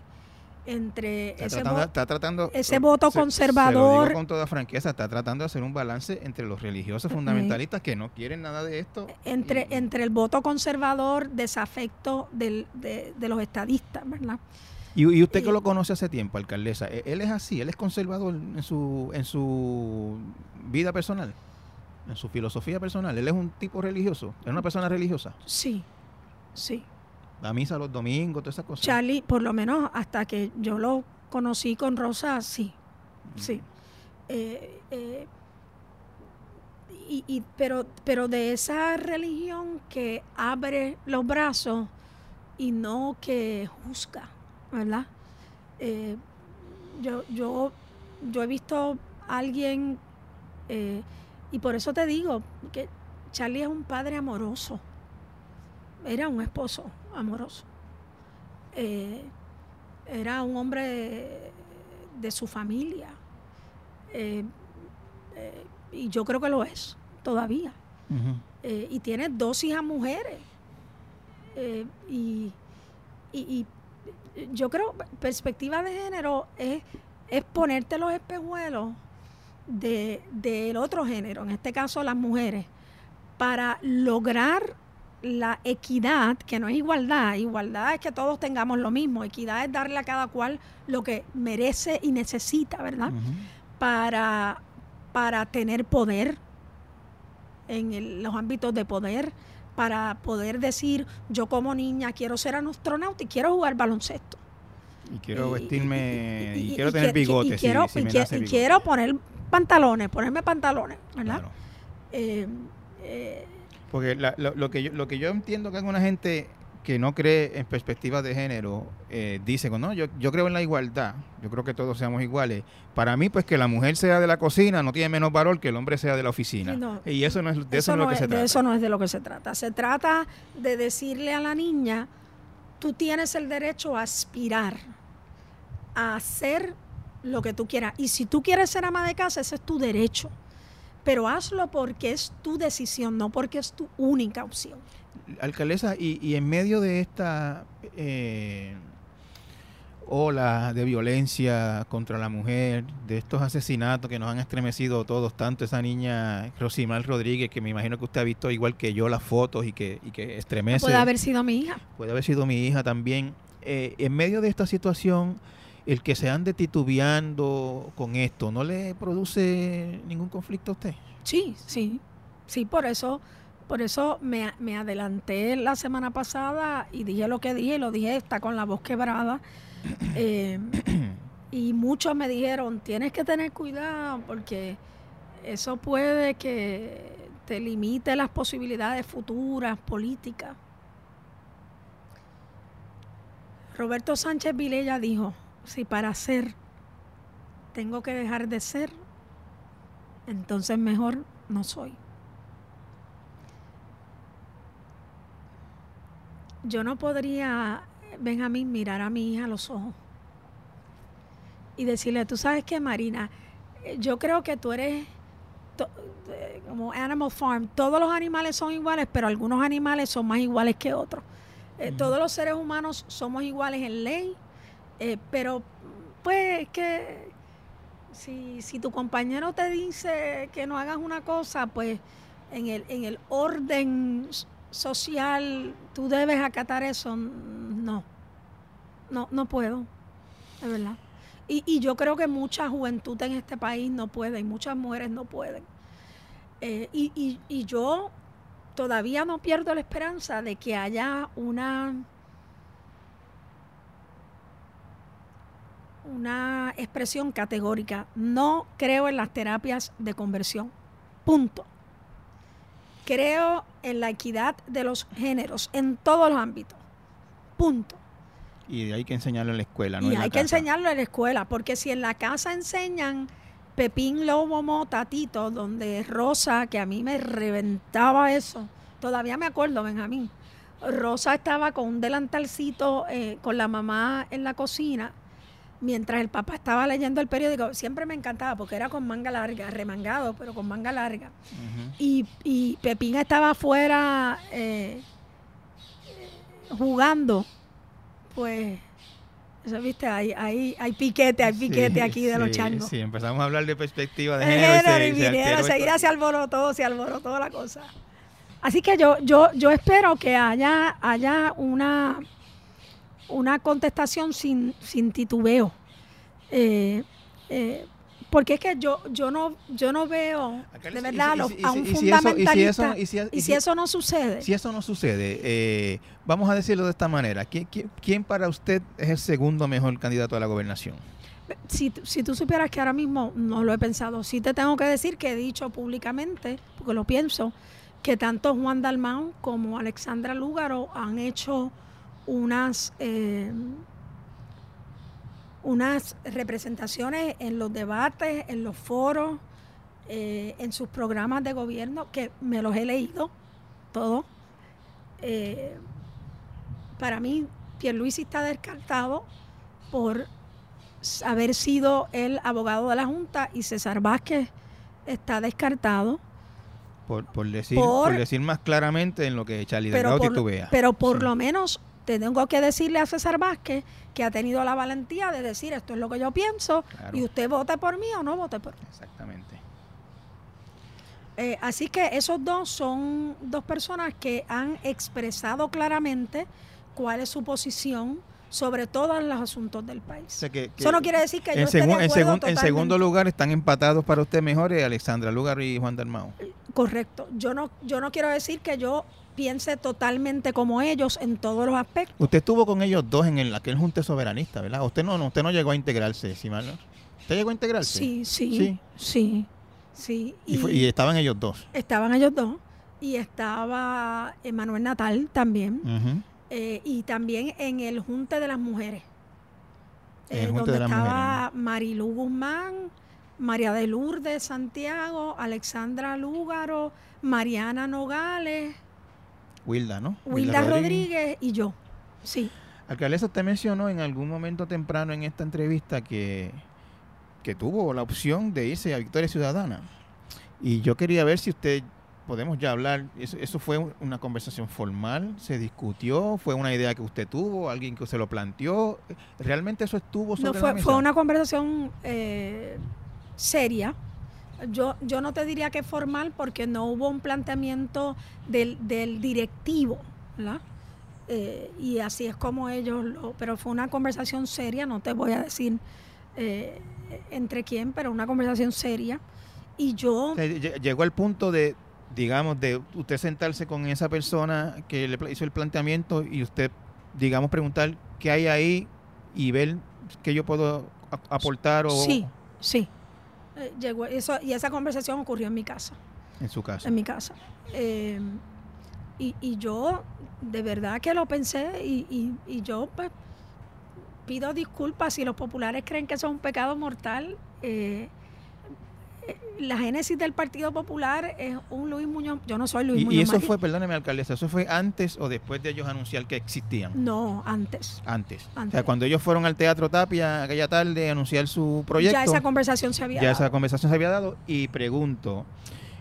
entre Está ese tratando, vo- está tratando- ese voto se- Se lo conservador- digo con toda franqueza, está tratando de hacer un balance entre los religiosos fundamentalistas que no quieren nada de esto. entre, y- entre el voto conservador, desafecto del- de, de los estadistas, ¿verdad? Y, y usted que lo conoce hace tiempo, alcaldesa, ¿e- él es así, él es conservador en su, en su vida personal, en su filosofía personal. Él es un tipo religioso, es una persona religiosa. Sí, sí. La misa los domingos, todas esas cosas. Charlie, por lo menos hasta que yo lo conocí con Rosa, sí, sí. Eh, eh, y, y- pero, pero de esa religión que abre los brazos y no que juzga, ¿verdad? Eh, yo, yo, yo he visto a alguien, eh, y por eso te digo que Charlie es un padre amoroso, era un esposo amoroso, Eh, era un hombre de su familia. Eh, y yo creo que lo es todavía. Y tiene dos hijas mujeres. Y, y, yo creo, perspectiva de género es, es ponerte los espejuelos de, del otro género, en este caso las mujeres, para lograr la equidad, que no es igualdad, igualdad es que todos tengamos lo mismo, equidad es darle a cada cual lo que merece y necesita, ¿verdad? para, para tener poder en los ámbitos de poder, para poder decir, yo como niña quiero ser astronauta y quiero jugar baloncesto. Y quiero vestirme, y, quiero tener bigotes. Y, quiero, quiero poner pantalones, ponerme pantalones, ¿verdad? Eh, eh, porque lo, que yo, lo que yo entiendo que alguna gente que no cree en perspectiva de género eh, dice, no, yo, yo creo en la igualdad, yo creo que todos seamos iguales. Para mí, pues que la mujer sea de la cocina no tiene menos valor que el hombre sea de la oficina. y eso no es de eso, lo que se trata. De eso no es de lo que se trata. Se trata de decirle a la niña, tú tienes el derecho a aspirar a hacer lo que tú quieras. Y si tú quieres ser ama de casa, ese es tu derecho pero hazlo porque es tu decisión, no porque es tu única opción. Alcaldesa, y, en medio de esta eh, ola de violencia contra la mujer, de estos asesinatos que nos han estremecido todos, tanto esa niña Rosimar Rodríguez, que me imagino que usted ha visto igual que yo las fotos y que, y que estremece. Puede haber sido mi hija. Puede haber sido mi hija también. Eh, en medio de esta situación, el que se ande titubeando con esto, ¿no le produce ningún conflicto a usted? Sí, sí, sí, por eso, por eso me, me adelanté la semana pasada y dije lo que dije, lo dije, está con la voz quebrada. Eh, y muchos me dijeron, tienes que tener cuidado porque eso puede que te limite las posibilidades futuras, políticas. Roberto Sánchez Vilella dijo, si para ser tengo que dejar de ser, entonces mejor no soy. Yo no podría, Benjamín, mirar a mi hija a los ojos y decirle, tú sabes qué, Marina, yo creo que tú eres eh, como Animal Farm, todos los animales son iguales, pero algunos animales son más iguales que otros. Eh, todos los seres humanos somos iguales en ley, eh, pero, pues, que si, si tu compañero te dice que no hagas una cosa, pues en el, en el orden social tú debes acatar eso. No, no, no puedo, de verdad. Y, y yo creo que mucha juventud en este país no puede, y muchas mujeres no pueden. Eh, y, y, y yo todavía no pierdo la esperanza de que haya una una expresión categórica. No creo en las terapias de conversión. Punto. Creo en la equidad de los géneros en todos los ámbitos. Punto. Y hay que enseñarlo en la escuela, ¿no? Y hay que enseñarlo en la escuela, porque si en la casa enseñan Pepín Lobo Mota, Tito, donde Rosa, que a mí me reventaba eso, todavía me acuerdo, Benjamín. Rosa estaba con un delantalcito eh, con la mamá en la cocina mientras el papá estaba leyendo el periódico, siempre me encantaba porque era con manga larga, remangado, pero con manga larga. y, y, Pepín estaba afuera eh, jugando, pues, eso viste, hay, hay, hay piquete, hay piquete aquí de los changos. Sí, empezamos a hablar de perspectiva de género. y, se, seguida se alborotó, se alborotó la cosa. Así que yo, yo, yo espero que haya, haya una una contestación sin, sin titubeo. Eh, eh, porque es que yo yo no yo no veo de verdad a un fundamentalista. y si eso no sucede. si eso no sucede eh, vamos a decirlo de esta manera. ¿quién, quién, para usted es el segundo mejor candidato a la gobernación si, si tú supieras que ahora mismo no lo he pensado sí te tengo que decir que he dicho públicamente porque lo pienso que tanto Juan Dalmau como Alexandra Lúgaro han hecho unas, eh, unas representaciones en los debates, en los foros, eh, en sus programas de gobierno, que me los he leído todos. Eh, para mí, Pierluisi está descartado por haber sido el abogado de la Junta y César Vázquez está descartado. Por, decir, por, decir más claramente en lo que Charlie Delgado titubea. Pero por lo menos tengo que decirle a César Vázquez que ha tenido la valentía de decir esto es lo que yo pienso y usted vote por mí o no vote por mí. Exactamente. Eh, así que esos dos son dos personas que han expresado claramente cuál es su posición sobre todos los asuntos del país. Eso no quiere decir que yo esté de acuerdo en, segundo lugar están empatados para usted mejores Alexandra Lugar y Juan Dalmao. Correcto. Yo no, yo no quiero decir que yo piense totalmente como ellos en todos los aspectos. Usted estuvo con ellos dos en el, aquel junte soberanista, ¿verdad? Usted no, usted no llegó a integrarse, ¿sí, mal, ¿Usted llegó a integrarse? Sí, sí, sí, sí. Y, estaban ellos dos. Estaban ellos dos. Y estaba Emanuel Natal también. Eh, y también en el Junte de las Mujeres, eh, donde estaba Marilu Guzmán, María de Lourdes Santiago, Alexandra Lúgaro, Mariana Nogales, Wilda, ¿no? Wilda, Rodríguez. y yo, sí. Alcaldesa, usted mencionó en algún momento temprano en esta entrevista que, que tuvo la opción de irse a Victoria Ciudadana. Y yo quería ver si usted podemos ya hablar, eso, fue una conversación formal, se discutió, fue una idea que usted tuvo, alguien que se lo planteó, realmente eso estuvo sobre no, fue, fue una conversación eh, seria. Yo, yo no te diría que formal porque no hubo un planteamiento del, del directivo, ¿verdad? Eh, y así es como ellos lo, pero fue una conversación seria, no te voy a decir eh, entre quién, pero una conversación seria. Y yo... llegó al punto de, digamos, de usted sentarse con esa persona que le hizo el planteamiento y usted, digamos, preguntar qué hay ahí y ver qué yo puedo aportar o... Sí, sí. Eh, llegó eso, y esa conversación ocurrió en mi casa. En su casa. En mi casa. Eh, y, y, yo de verdad que lo pensé y, y, yo pues, pido disculpas si los populares creen que eso es un pecado mortal. Eh, la génesis del Partido Popular es un Luis Muñoz. Yo no soy Luis y, Muñoz. ¿Y eso fue, perdóneme, alcaldesa, eso fue antes o después de ellos anunciar que existían? No, antes. Antes. O sea, cuando ellos fueron al Teatro Tapia aquella tarde a anunciar su proyecto. Ya esa conversación se había dado. Ya esa conversación se había dado. Y pregunto,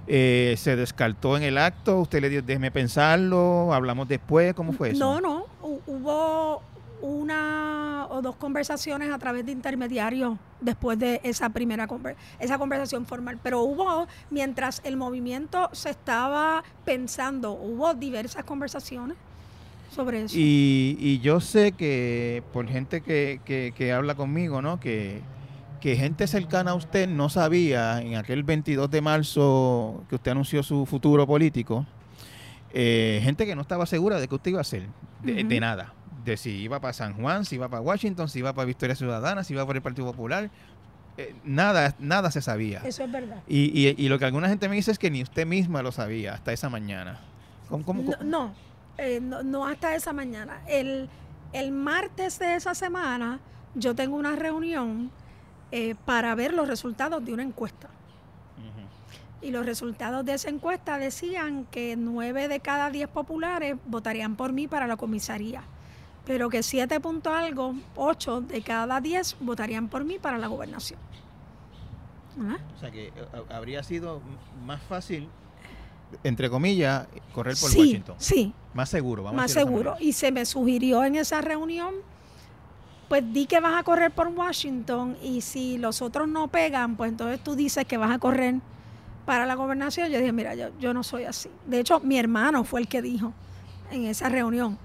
eh, ¿se descartó en el acto? ¿Usted le dijo, déjeme pensarlo? ¿Hablamos después? ¿Cómo fue eso? No, no. Hubo una o dos conversaciones a través de intermediarios después de esa primera esa conversación formal, pero hubo, mientras el movimiento se estaba pensando, hubo diversas conversaciones sobre eso. Y, y yo sé que por gente que, que, habla conmigo, ¿no? Que, que gente cercana a usted no sabía en aquel 22 de marzo que usted anunció su futuro político, eh, gente que no estaba segura de que usted iba a hacer, de nada de si iba para San Juan, si iba para Washington, si iba para Victoria Ciudadana, si iba por el Partido Popular. Eh, nada, nada se sabía. Eso es verdad. Y, y, lo que alguna gente me dice es que ni usted misma lo sabía hasta esa mañana. ¿Cómo, eh, no, no, hasta esa mañana. El, el, martes de esa semana yo tengo una reunión eh, para ver los resultados de una encuesta. Y los resultados de esa encuesta decían que nueve de cada diez populares votarían por mí para la comisaría pero que 7 punto algo, 8 de cada 10 votarían por mí para la gobernación. O sea que eh, habría sido más fácil, entre comillas, correr por Washington. Sí. Más seguro, vamos Más seguro. Y se me sugirió en esa reunión, pues di que vas a correr por Washington y si los otros no pegan, pues entonces tú dices que vas a correr para la gobernación. Yo dije, mira, yo, yo no soy así. De hecho, mi hermano fue el que dijo en esa reunión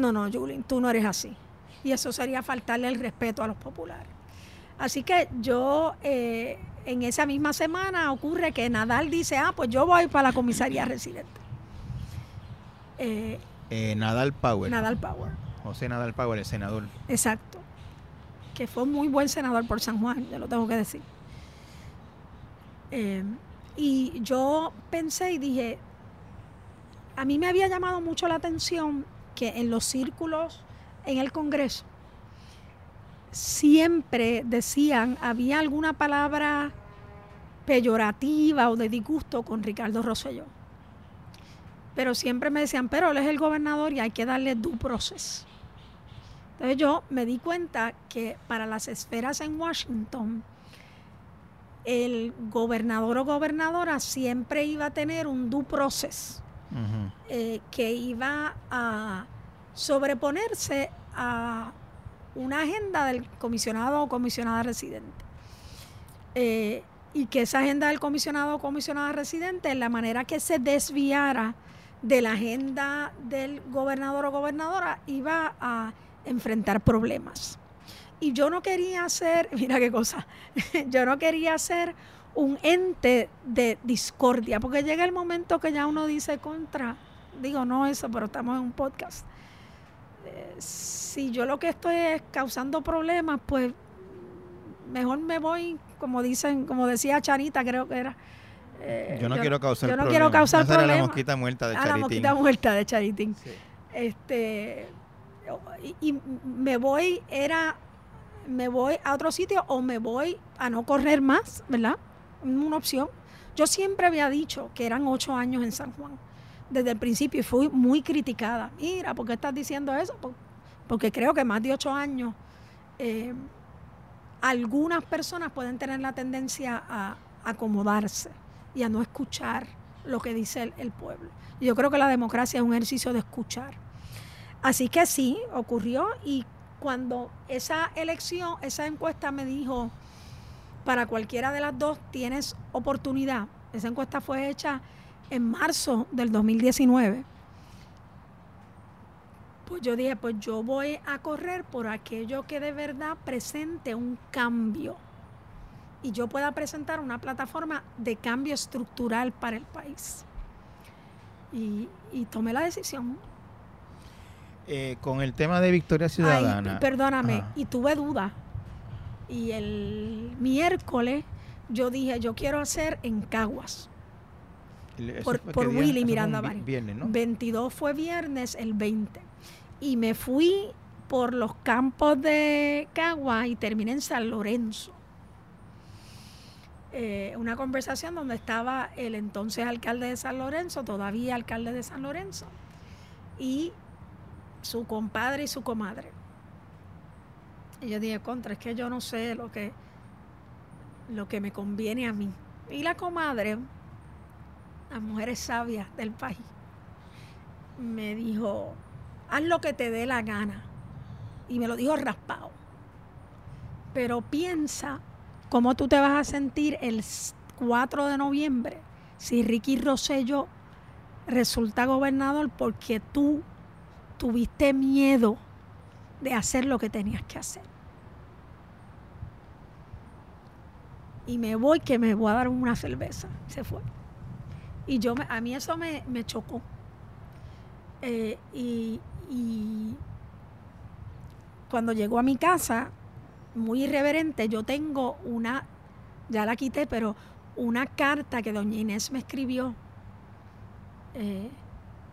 no, no, Julín, tú no eres así. Y eso sería faltarle el respeto a los populares. Así que yo, eh, en esa misma semana ocurre que Nadal dice, ah, pues yo voy para la comisaría residente. Eh, eh, Nadal Power. Nadal Power. José Nadal Power, el senador. Exacto. Que fue un muy buen senador por San Juan, ya lo tengo que decir. y yo pensé y dije, a mí me había llamado mucho la atención que en los círculos en el Congreso siempre decían, había alguna palabra peyorativa o de disgusto con Ricardo Rosselló. Pero siempre me decían, pero él es el gobernador y hay que darle due process. Entonces yo me di cuenta que para las esferas en Washington, el gobernador o gobernadora siempre iba a tener un due process eh, que iba a sobreponerse a una agenda del comisionado o comisionada residente. Eh, y que esa agenda del comisionado o comisionada residente, la manera que se desviara de la agenda del gobernador o gobernadora, iba a enfrentar problemas. Y yo no quería ser, mira qué cosa, yo no quería ser un ente de discordia, porque llega el momento que ya uno dice contra, digo no eso, pero estamos en un podcast. Eh, si yo lo que estoy es causando problemas, pues mejor me voy, como dicen, como decía Charita, creo que era. Eh, yo no quiero causar yo no problemas. quiero causar problemas. la mosquita muerta de Charitín. A la mosquita muerta de Charitín. Este, y, me voy, era, me voy a otro sitio o me voy a no correr más, ¿verdad? Una opción. Yo siempre había dicho que eran ocho años en San Juan, desde el principio, y fui muy criticada. Mira, ¿por qué estás diciendo eso? Porque creo que más de ocho años, eh, algunas personas pueden tener la tendencia a acomodarse y a no escuchar lo que dice el, el pueblo. Yo creo que la democracia es un ejercicio de escuchar. Así que sí, ocurrió y cuando esa elección, esa encuesta me dijo, para cualquiera de las dos tienes oportunidad, esa encuesta fue hecha en marzo del 2019, pues yo dije, pues yo voy a correr por aquello que de verdad presente un cambio y yo pueda presentar una plataforma de cambio estructural para el país. Y, y tomé la decisión. Eh, con el tema de Victoria Ciudadana. perdóname, y tuve duda. Y el miércoles yo dije, yo quiero hacer en Caguas. por, por Willy Miranda Bari. Viernes, ¿no? 22 fue viernes, el 20. Y me fui por los campos de Caguas y terminé en San Lorenzo. Eh, una conversación donde estaba el entonces alcalde de San Lorenzo, todavía alcalde de San Lorenzo, y su compadre y su comadre. Y yo dije, contra, es que yo no sé lo que, lo que me conviene a mí. Y la comadre, las mujeres sabias del país, me dijo, haz lo que te dé la gana. Y me lo dijo raspado. Pero piensa cómo tú te vas a sentir el 4 de noviembre si Ricky Rosello resulta gobernador porque tú tuviste miedo de hacer lo que tenías que hacer. Y me voy que me voy a dar una cerveza. Se fue. Y yo a mí eso me, chocó. Eh, y, y cuando llegó a mi casa, muy irreverente, yo tengo una, ya la quité, pero una carta que doña Inés me escribió eh,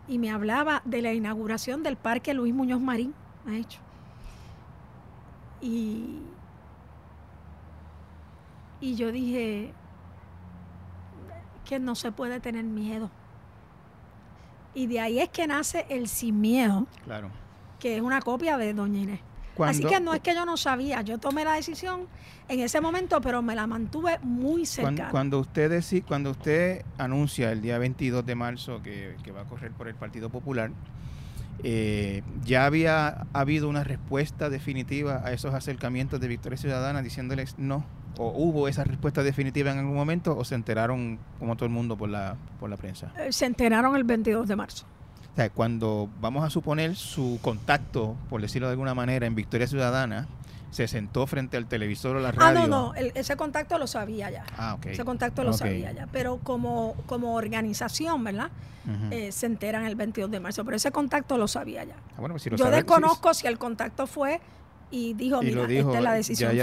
y me hablaba de la inauguración del Parque Luis Muñoz Marín, ha hecho. Y, y yo dije que no se puede tener miedo. Y de ahí es que nace el sin miedo. Claro. Que es una copia de Doña Inés. Así que no es que yo no sabía, yo tomé la decisión en ese momento, pero me la mantuve muy cercana. Cuando, usted, cuando usted anuncia el día 22 de marzo que, va a correr por el Partido Popular, eh, ¿ya había habido una respuesta definitiva a esos acercamientos de Victoria Ciudadana diciéndoles no? ¿O hubo esa respuesta definitiva en algún momento o se enteraron como todo el mundo por la, por la prensa? Eh, se enteraron el 22 de marzo cuando vamos a suponer su contacto, por decirlo de alguna manera, en Victoria Ciudadana, se sentó frente al televisor o la radio. Ah, no, no, ese contacto lo sabía ya. Ah, ok. Ese contacto lo sabía ya. Pero como, como organización, ¿verdad? Eh, se enteran el 22 de marzo. Pero ese contacto lo sabía ya. Ah, bueno, pues si lo Yo desconozco si el contacto fue y dijo, mira, esta es la decisión.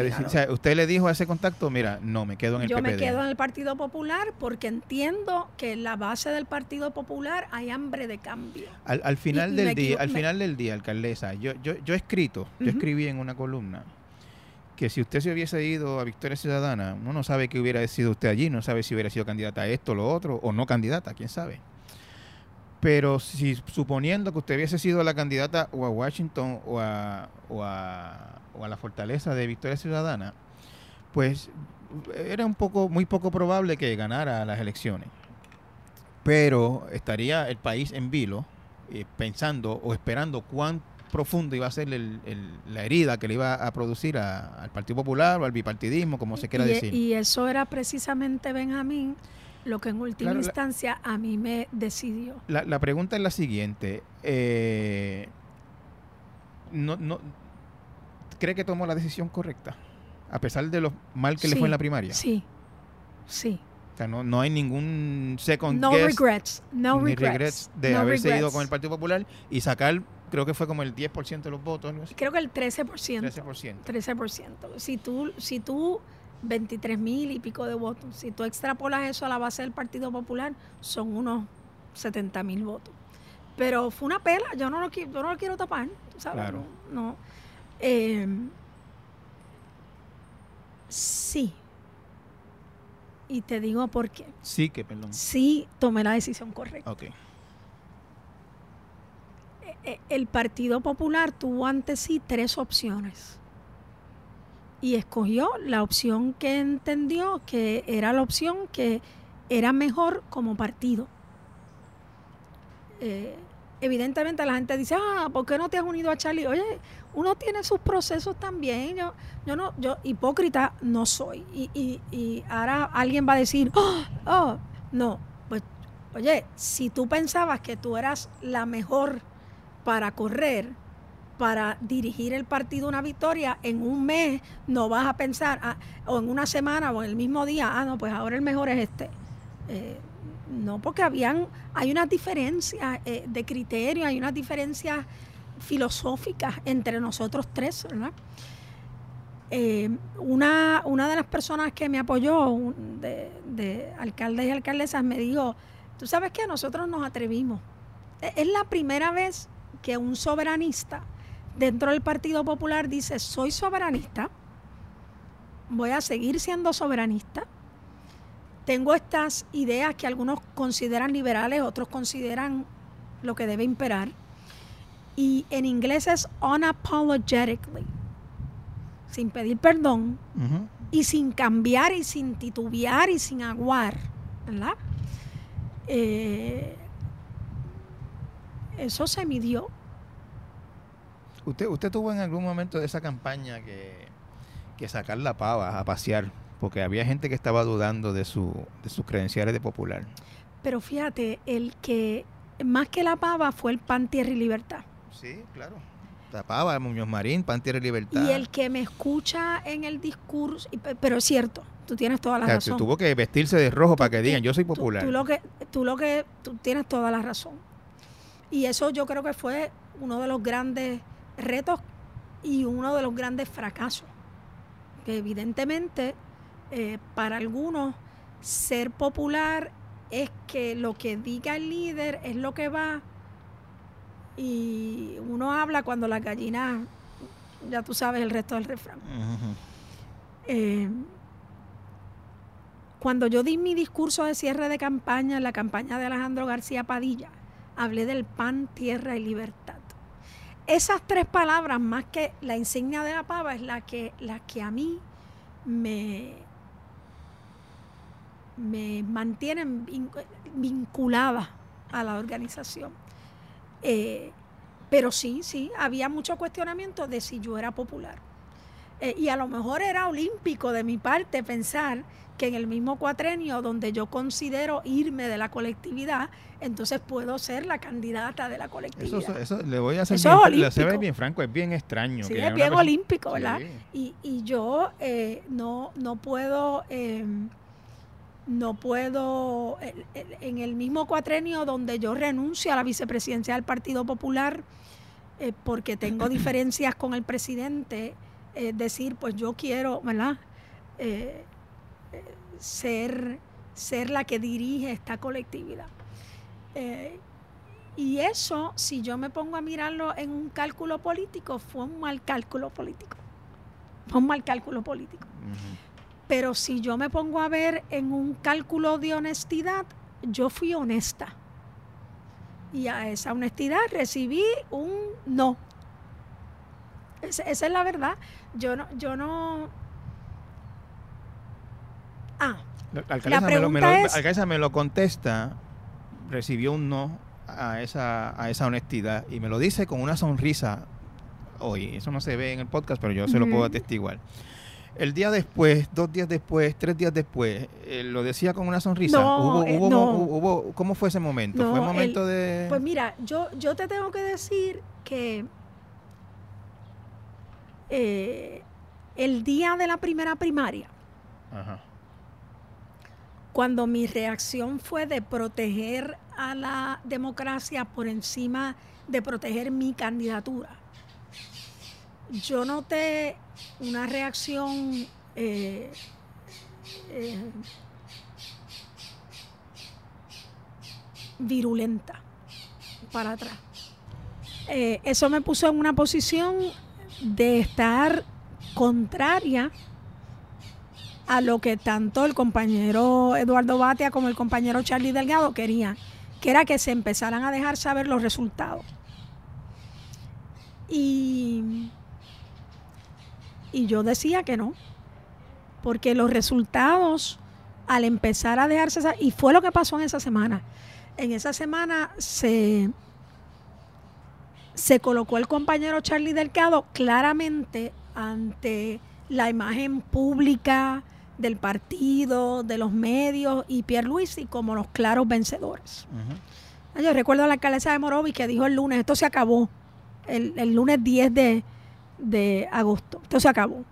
usted le dijo a ese contacto, mira, no, me quedo en el Yo me quedo en el Partido Popular porque entiendo que en la base del Partido Popular hay hambre de cambio. Al, final del día, al final del día, alcaldesa, yo, yo, yo he escrito, yo escribí en una columna que si usted se hubiese ido a Victoria Ciudadana, uno no sabe qué hubiera sido usted allí, no sabe si hubiera sido candidata a esto, o lo otro, o no candidata, quién sabe Pero si suponiendo que usted hubiese sido la candidata o a Washington o a, o a, o a la fortaleza de Victoria Ciudadana, pues era un poco, muy poco probable que ganara las elecciones. Pero estaría el país en vilo, eh, pensando o esperando cuán profundo iba a ser el- el- la herida que le iba a producir a- al Partido Popular o al bipartidismo, como se quiera y, decir. y eso era precisamente Benjamín lo que en última Claro, la- instancia a mí me decidió. La, la pregunta es la siguiente. eh, no, no, ¿Cree que tomó la decisión correcta? A pesar de lo mal que le Sí, fue en la primaria. Sí, sí. O sea, no, no hay ningún second No guess regrets, no ni regrets. regrets de no haberse ido regrets. con el Partido Popular y sacar, creo que fue como el 10% de los votos, algo así. Creo que el 13%. 13%. 13%. Si tú, si tú 23 mil y pico de votos, si tú extrapolas eso a la base del Partido Popular, son unos 70 mil votos. Pero fue una pela, yo no lo, yo no lo quiero tapar, ¿sabes? Claro. No. no. Eh, sí. Y te digo por qué. Sí, que perdón. Sí tomé la decisión correcta. Ok. Eh, el Partido Popular tuvo ante sí tres opciones y escogió la opción que entendió que era la opción que era mejor como partido. Eh, evidentemente la gente dice, ah, ¿por qué no te has unido a Charlie? Oye, uno tiene sus procesos también. Yo, yo no, yo hipócrita no soy. Y, y, y ahora alguien va a decir, oh, oh, no, pues, oye, si tú pensabas que tú eras la mejor para correr, para dirigir el partido una victoria, en un mes no vas a pensar, ah, o en una semana o en el mismo día, ah, no, pues ahora el mejor es este. Eh, no, porque habían, hay unas diferencias eh, de criterio, hay unas diferencias filosóficas entre nosotros tres, ¿verdad? Eh, una, una de las personas que me apoyó, de, de alcaldes y alcaldesas, me dijo, tú sabes que nosotros nos atrevimos. E- Es la primera vez que un soberanista dentro del Partido Popular dice, soy soberanista, voy a seguir siendo soberanista, tengo estas ideas que algunos consideran liberales, otros consideran lo que debe imperar, y en inglés es unapologetically, sin pedir perdón y sin cambiar y sin titubear y sin aguar, ¿verdad? Eh, eso se midió. ¿Usted, ¿Usted tuvo en algún momento de esa campaña que, que sacar la pava a pasear? Porque había gente que estaba dudando de, su, de sus credenciales de popular. Pero fíjate, el que más que la pava fue el pan, tierra y libertad. Sí, claro. La pava, Muñoz Marín, Pan Tierra y Libertad. Y el que me escucha en el discurso, pero es cierto, tú tienes toda la O sea, razón. tuvo que vestirse de rojo para que digan, yo soy Tú- popular. Tú, lo que, tú lo que, tú tienes toda la razón. Y eso yo creo que fue uno de los grandes retos y uno de los grandes fracasos. Que evidentemente eh, para algunos ser popular es que lo que diga el líder es lo que va y uno habla cuando las gallinas, ya tú sabes el resto del refrán. Eh, cuando yo di mi discurso de cierre de campaña en la campaña de Alejandro García Padilla, hablé del pan, tierra y libertad. Esas tres palabras, más que la insignia de la pava, es la que, la que a mí me, me mantienen vin- vinculada a la organización. Eh, pero sí, sí, había mucho cuestionamiento de si yo era popular. Eh, y a lo mejor era olímpico de mi parte pensar que en el mismo cuatrenio donde yo considero irme de la colectividad, entonces puedo ser la candidata de la Eso, colectividad. eso le voy a hacer Eso bien, es olímpico. bien franco, es bien extraño. Sí, que es bien olímpico, ¿verdad? Sí. Y, y yo eh, no, no puedo, eh, no puedo, en el mismo cuatrenio donde yo renuncio a la vicepresidencia del Partido Popular eh, porque tengo diferencias con el presidente, eh, decir, pues yo quiero, ¿verdad? Eh, ser, ser la que dirige esta colectividad. Eh, y eso, si yo me pongo a mirarlo en un cálculo político, fue un mal cálculo político. Fue un mal cálculo político. Pero si yo me pongo a ver en un cálculo de honestidad, yo fui honesta. Y a esa honestidad recibí un no. esa es la verdad. Yo no, yo no. Ah. La alcaldesa, me, lo, me, me lo contesta, recibió un no a esa, a esa honestidad y me lo dice con una sonrisa hoy. Eso no se ve en el podcast, pero yo se lo puedo atestiguar. El día después, dos días después, tres días después, eh, lo decía con una sonrisa. Eh, ¿Hubo, ¿Cómo fue ese momento? ¿Fue un momento de...? Pues mira, yo, yo te tengo que decir que eh, el día de la primera primaria, cuando mi reacción fue de proteger a la democracia por encima de proteger mi candidatura, yo noté una reacción eh, eh, virulenta para atrás. Eh, eso me puso en una posición de estar contraria a lo que tanto el compañero Eduardo Batia como el compañero Charlie Delgado querían, que era que se empezaran a dejar saber los resultados. Y y yo decía que no, porque los resultados al empezar a dejarse, y fue lo que pasó en esa semana. En esa semana se, se colocó el compañero Charlie Delgado claramente ante la imagen pública del partido, de los medios y Pierre y como los claros vencedores. Yo recuerdo a la alcaldesa de Morovis que dijo el lunes, esto se acabó, el, el lunes 10 de, de agosto. Esto se acabó.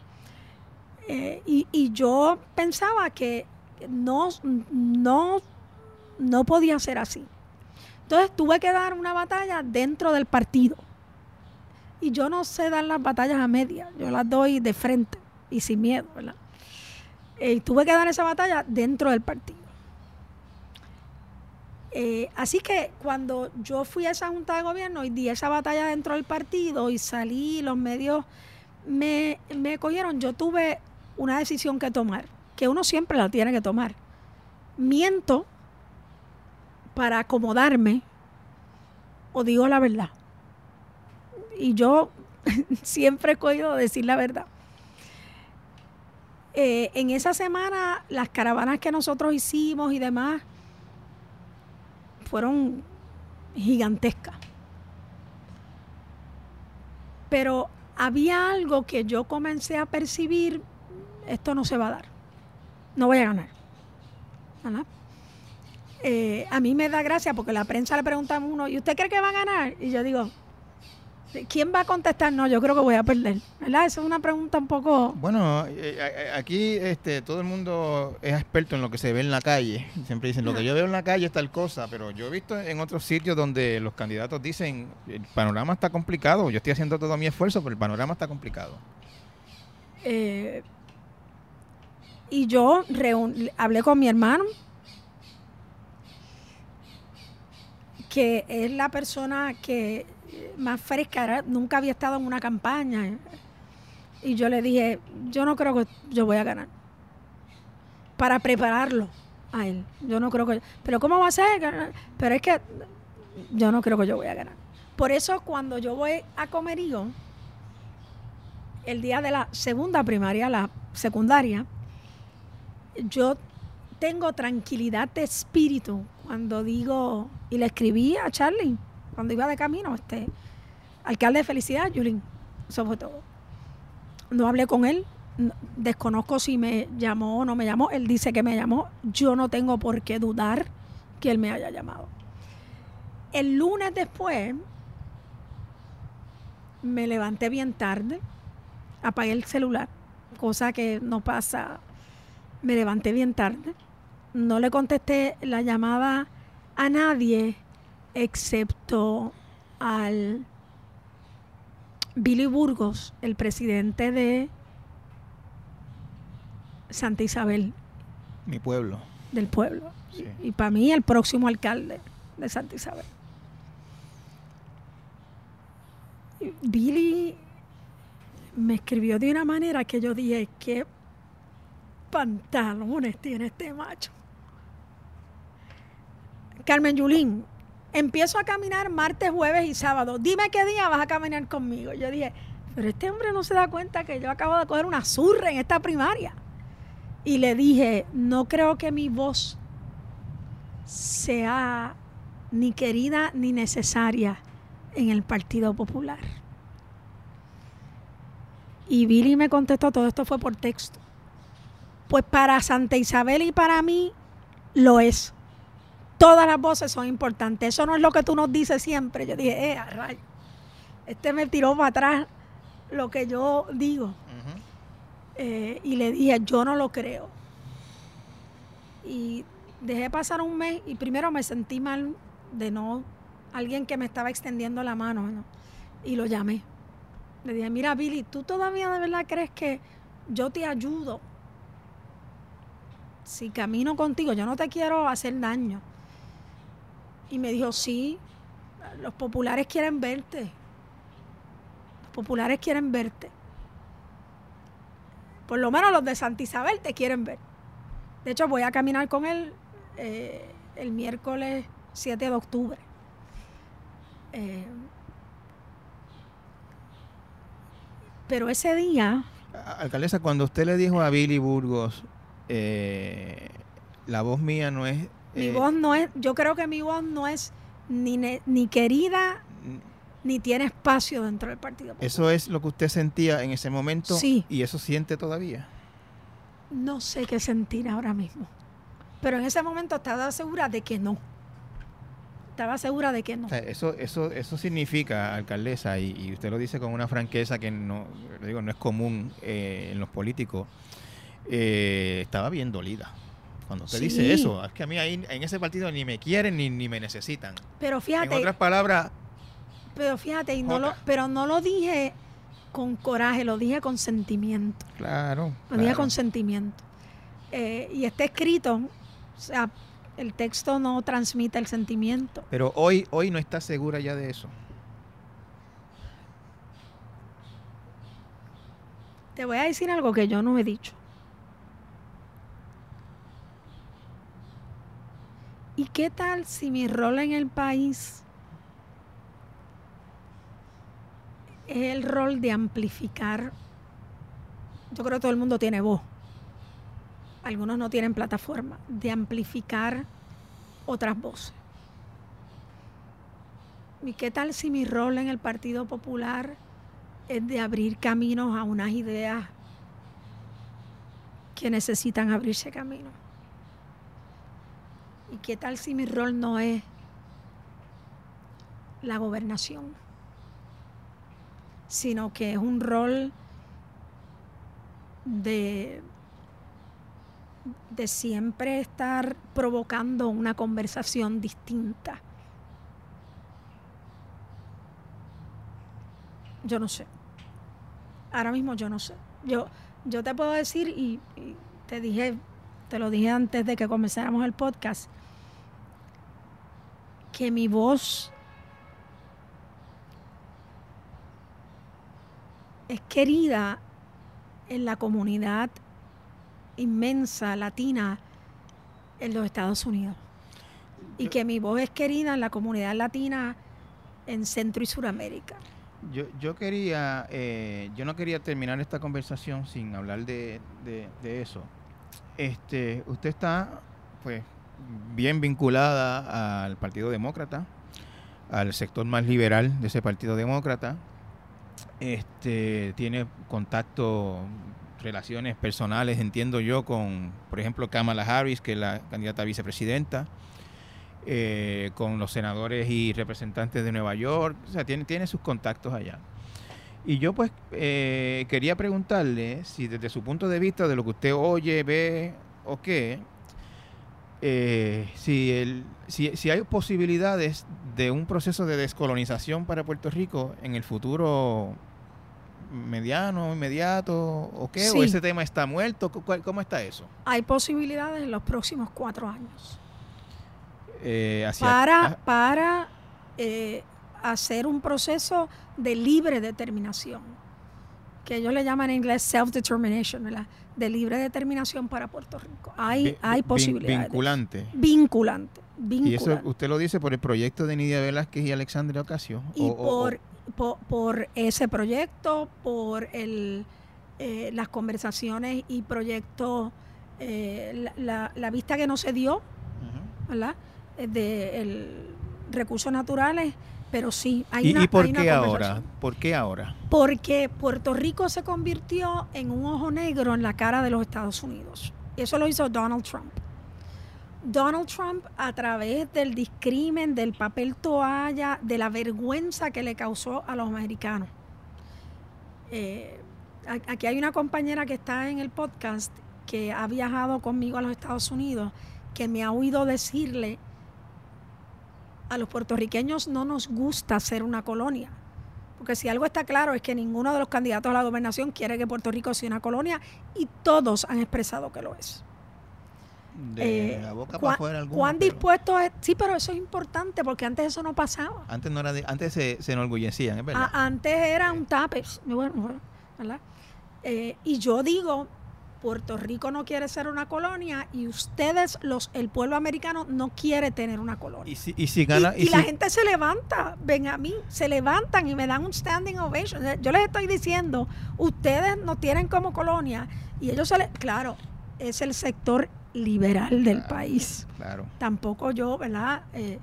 Eh, y, yo pensaba que no, no, no podía ser así. Entonces tuve que dar una batalla dentro del partido. Y yo no sé dar las batallas a media, yo las doy de frente y sin miedo, ¿verdad? Eh, tuve que dar esa batalla dentro del partido. Eh, así que cuando yo fui a esa junta de gobierno y di esa batalla dentro del partido y salí, los medios me, me cogieron, yo tuve una decisión que tomar, que uno siempre la tiene que tomar. Miento para acomodarme o digo la verdad. Y yo siempre he cogido decir la verdad. Eh, en esa semana, las caravanas que nosotros hicimos y demás, fueron gigantescas. Pero había algo que yo comencé a percibir, esto no se va a dar, no voy a ganar. Eh, a mí me da gracia porque la prensa le pregunta a uno, ¿y usted cree que va a ganar? Y yo digo, ¿Quién va a contestar? No, yo creo que voy a perder. ¿Verdad? Esa es una pregunta un poco... Bueno, eh, aquí este, todo el mundo es experto en lo que se ve en la calle. Siempre dicen, lo que yo veo en la calle es tal cosa, pero yo he visto en otros sitios donde los candidatos dicen, el panorama está complicado, yo estoy haciendo todo mi esfuerzo, pero el panorama está complicado. Eh, y yo hablé con mi hermano, que es la persona que más fresca, nunca había estado en una campaña. Y yo le dije, yo no creo que yo voy a ganar. Para prepararlo a él. Yo no creo que... Pero ¿cómo va a ser? Pero es que yo no creo que yo voy a ganar. Por eso cuando yo voy a Comerío, el día de la segunda primaria, la secundaria, yo tengo tranquilidad de espíritu cuando digo, y le escribí a Charlie, cuando iba de camino, este, alcalde de felicidad, Yulín, sobre todo. No hablé con él, desconozco si me llamó o no me llamó, él dice que me llamó, yo no tengo por qué dudar que él me haya llamado. El lunes después me levanté bien tarde, apagué el celular, cosa que no pasa, me levanté bien tarde, no le contesté la llamada a nadie excepto al Billy Burgos, el presidente de Santa Isabel. Mi pueblo. Del pueblo. Y, para mí el próximo alcalde de Santa Isabel. Billy me escribió de una manera que yo dije, qué pantalones tiene este macho. Carmen Yulín, Empiezo a caminar martes, jueves y sábado. Dime qué día vas a caminar conmigo. Yo dije, pero este hombre no se da cuenta que yo acabo de coger una zurra en esta primaria. Y le dije, no creo que mi voz sea ni querida ni necesaria en el Partido Popular. Y Billy me contestó, todo esto fue por texto. Pues para Santa Isabel y para mí lo es. Todas las voces son importantes. Eso no es lo que tú nos dices siempre. Yo dije, eh, rayo. Este me tiró para atrás lo que yo digo. Eh, y le dije, yo no lo creo. Y dejé pasar un mes y primero me sentí mal de no, alguien que me estaba extendiendo la mano, y lo llamé. Le dije, mira Billy, ¿tú todavía de verdad crees que yo te ayudo? Si camino contigo, yo no te quiero hacer daño. Y me dijo, sí, los populares quieren verte. Los populares quieren verte. Por lo menos los de Santa Isabel te quieren ver. De hecho, voy a caminar con él eh, el miércoles 7 de octubre. Eh, pero ese día... Alcaldesa, cuando usted le dijo a Billy Burgos, eh, la voz mía no es... Mi voz no es, yo creo que mi voz no es ni, ni querida ni tiene espacio dentro del Partido ¿Eso es lo que usted sentía en ese momento? Sí. ¿Y eso siente todavía? No sé qué sentir ahora mismo. Pero en ese momento estaba segura de que no. Estaba segura de que no. eso, eso, eso significa, alcaldesa, y, usted lo dice con una franqueza que no, digo, no es común eh, en los políticos, eh, estaba bien dolida. Cuando usted dice eso, es que a mí ahí en ese partido ni me quieren ni, ni me necesitan. Pero fíjate. En otras palabras, pero fíjate, y no lo, pero no lo dije con coraje, lo dije con sentimiento. Claro. Lo dije con sentimiento. Eh, y está escrito, o sea, el texto no transmite el sentimiento. Pero hoy, hoy no está segura ya de eso. Te voy a decir algo que yo no he dicho. ¿Y qué tal si mi rol en el país es el rol de amplificar. Yo creo que todo el mundo tiene voz. Algunos no tienen plataforma. De amplificar otras voces. ¿Y qué tal si mi rol en el Partido Popular es de abrir caminos a unas ideas que necesitan abrirse camino? ¿Y qué tal si mi rol no es la gobernación? sino que es un rol de, de siempre estar provocando una conversación distinta. Yo no sé. Ahora mismo yo no sé. Yo, yo te puedo decir, y, y te dije, te lo dije antes de que comenzáramos el podcast, que mi voz es querida en la comunidad inmensa latina en los Estados Unidos. Y que mi voz es querida en la comunidad latina en Centro y Suramérica. Yo, yo quería, eh, yo no quería terminar esta conversación sin hablar de, de, eso. Este, usted está, pues, bien vinculada al Partido Demócrata, al sector más liberal de ese Partido Demócrata este, tiene contacto, relaciones personales, entiendo yo, con, por ejemplo, Kamala Harris, que es la candidata a vicepresidenta, eh, con los senadores y representantes de Nueva York, o sea, tiene, tiene sus contactos allá. Y yo pues eh, quería preguntarle si desde su punto de vista, de lo que usted oye, ve o qué, eh, si, el, si, si, hay posibilidades de un proceso de descolonización para Puerto Rico en el futuro mediano, inmediato, o qué, o ese tema está muerto, ¿cómo está eso? Hay posibilidades en los próximos cuatro años. Eh, para para eh, hacer un proceso de libre determinación. que ellos le llaman en inglés self-determination, ¿verdad? De libre determinación para Puerto Rico. Hay, hay posibilidades. Vinculante. Vinculante. Vinculante. Y eso usted lo dice por el proyecto de Nidia Velázquez y Alexandria Ocasio. Y por, por, ese proyecto, por el, eh, las conversaciones y proyectos, eh, la, la, vista que no se dio, ¿verdad? Eh, de recursos naturales, pero sí, hay ¿Y, una ¿Y por qué ahora? ¿Por qué ahora? Porque Puerto Rico se convirtió en un ojo negro en la cara de los Estados Unidos. Eso lo hizo Donald Trump. Donald Trump, a través del discrimen, del papel toalla, de la vergüenza que le causó a los americanos. Eh, aquí hay una compañera que está en el podcast que ha viajado conmigo a los Estados Unidos, que me ha oído decirle, a los puertorriqueños no nos gusta ser una colonia. Porque si algo está claro es que ninguno de los candidatos a la gobernación quiere que Puerto Rico sea una colonia y todos han expresado que lo es de eh, la boca para afuera ¿Cuán dispuesto es? Sí, pero eso es importante porque antes eso no pasaba. Antes no era antes se, enorgullecían, es verdad. antes era un tape, bueno, ¿verdad? Eh, y yo digo, Puerto Rico no quiere ser una colonia y ustedes, los el pueblo americano, no quiere tener una colonia. Y si, y si gana. Y, la gente se levanta, ven a mí, se levantan y me dan un standing ovation. Yo les estoy diciendo, ustedes no tienen como colonia y ellos se le. Claro, es el sector liberal del país. Claro. Tampoco yo, ¿verdad? Eh,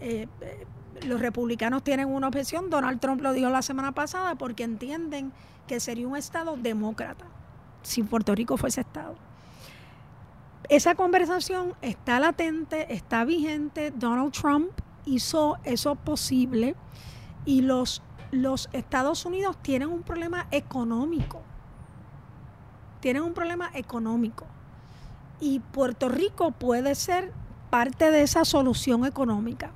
eh, eh, los republicanos tienen una objeción, Donald Trump lo dijo la semana pasada, porque entienden que sería un Estado demócrata si Puerto Rico fuese Estado. Esa conversación está latente, está vigente. Donald Trump hizo eso posible y los, los Estados Unidos tienen un problema económico. Tienen un problema económico y Puerto Rico puede ser parte de esa solución económica.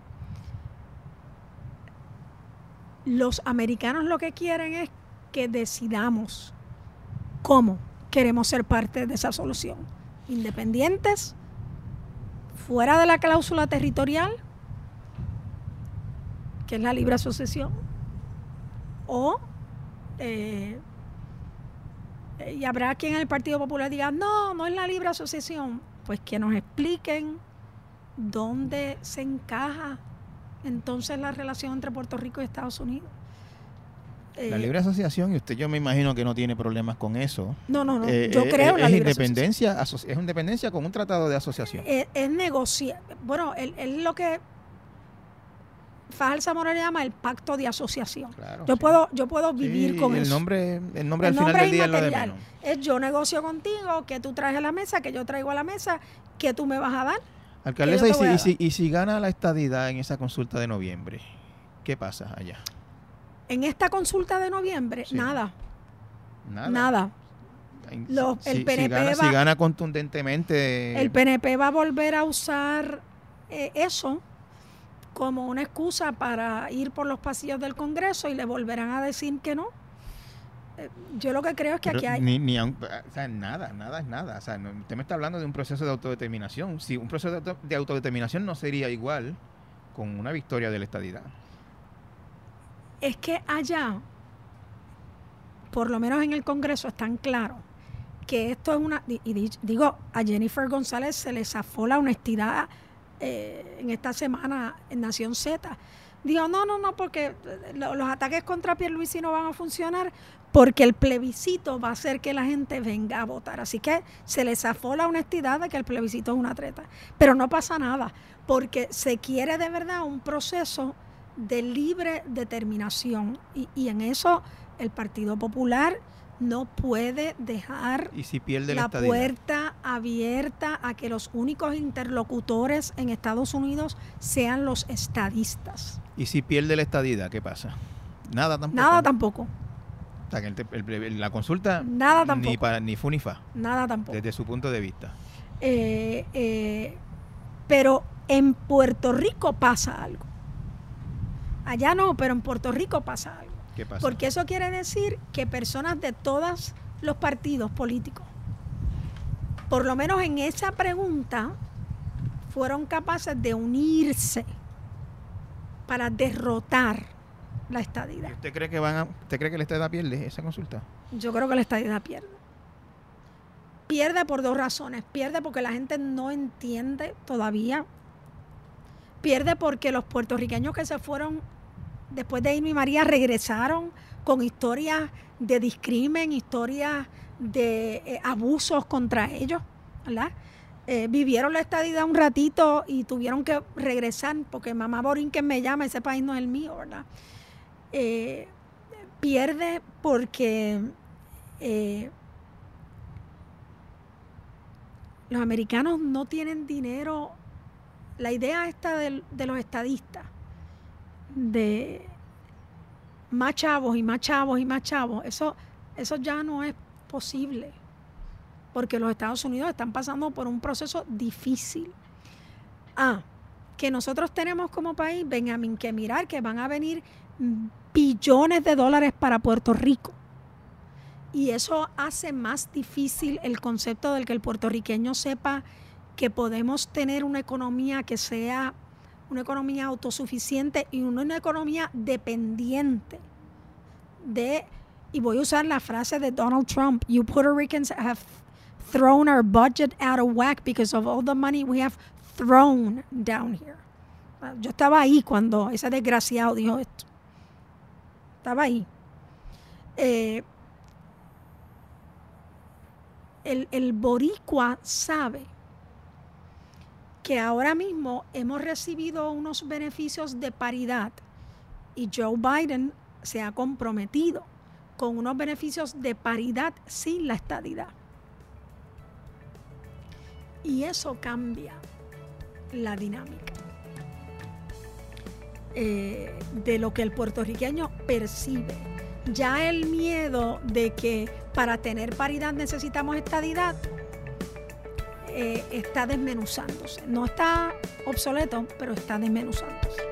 Los americanos lo que quieren es que decidamos cómo queremos ser parte de esa solución. Independientes, fuera de la cláusula territorial, que es la libre asociación, o eh, y habrá quien en el Partido Popular diga, no, no es la libre asociación. Pues que nos expliquen dónde se encaja entonces la relación entre Puerto Rico y Estados Unidos. La libre asociación, y usted yo me imagino que no tiene problemas con eso. No, no, no. Eh, yo eh, creo en la libre independencia, Es independencia con un tratado de asociación. Es, es negociar. Bueno, es lo que Fajal Zamora le llama el pacto de asociación. yo puedo yo puedo vivir con el eso. Nombre, el nombre al final del día es lo de menos. Es yo negocio contigo, que tú traes a la mesa, que yo traigo a la mesa, que tú me vas a dar. Alcaldesa, y si, y, si, gana la estadidad en esa consulta de noviembre, ¿qué pasa allá? En esta consulta de noviembre, nada. Nada. Nada. el PNP si, gana, contundentemente. El PNP va a volver a usar eh, eso como una excusa para ir por los pasillos del Congreso y le volverán a decir que no. Eh, yo lo que creo es que aquí hay... Ni, ni o sea, nada, nada es nada. O sea, usted me está hablando de un proceso de autodeterminación. Si un proceso de, autodeterminación no sería igual con una victoria de la estadidad. Es que allá, por lo menos en el Congreso, están claros que esto es una... Y digo, a Jennifer González se le zafó la honestidad eh, en esta semana en Nación Z. Dijo, no, no, no, porque los ataques contra Pierluisi no van a funcionar porque el plebiscito va a hacer que la gente venga a votar. Así que se le zafó la honestidad de que el plebiscito es una treta. Pero no pasa nada, porque se quiere de verdad un proceso de libre determinación. Y, y en eso el Partido Popular no puede dejar la, puerta abierta a que los únicos interlocutores en Estados Unidos sean los estadistas. ¿Y si pierde la estadidad, qué pasa? Nada tampoco. Nada tampoco. la consulta Nada tampoco. ni para ni fu ni fa. Nada tampoco. Desde su punto de vista. Eh, eh, pero en Puerto Rico pasa algo. Allá no, pero en Puerto Rico pasa algo. Porque eso quiere decir que personas de todos los partidos políticos, por lo menos en esa pregunta, fueron capaces de unirse para derrotar la estadidad. ¿Usted cree que van a, usted cree que la estadidad pierde esa consulta? Yo creo que la estadidad pierde. Pierde por dos razones. Pierde porque la gente no entiende todavía. Pierde porque los puertorriqueños que se fueron después de Irma María regresaron con historias de discrimen, historias de eh, abusos contra ellos, ¿verdad? Eh, vivieron la estadidad un ratito y tuvieron que regresar porque mamá Borinquen me llama, ese país no es el mío, ¿verdad? Eh, pierde porque los americanos no tienen dinero. La idea esta de, los estadistas, de más chavos y más chavos y más chavos, eso, eso ya no es posible, porque los Estados Unidos están pasando por un proceso difícil. Ah, que nosotros tenemos como país, Benjamín, que mirar que van a venir billones de dólares para Puerto Rico. Y eso hace más difícil el concepto del que el puertorriqueño sepa que podemos tener una economía que sea una economía autosuficiente y una economía dependiente de, y voy a usar la frase de Donald Trump, you Puerto Ricans have thrown our budget out of whack because of all the money we have thrown down here. Yo estaba ahí cuando ese desgraciado dijo esto. Estaba ahí. Eh, el, el boricua sabe que ahora mismo hemos recibido unos beneficios de paridad y Joe Biden se ha comprometido con unos beneficios de paridad sin la estadidad. Y eso cambia la dinámica eh, de lo que el puertorriqueño percibe. Ya el miedo de que para tener paridad necesitamos estadidad eh, está desmenuzándose. No está obsoleto, pero está desmenuzándose.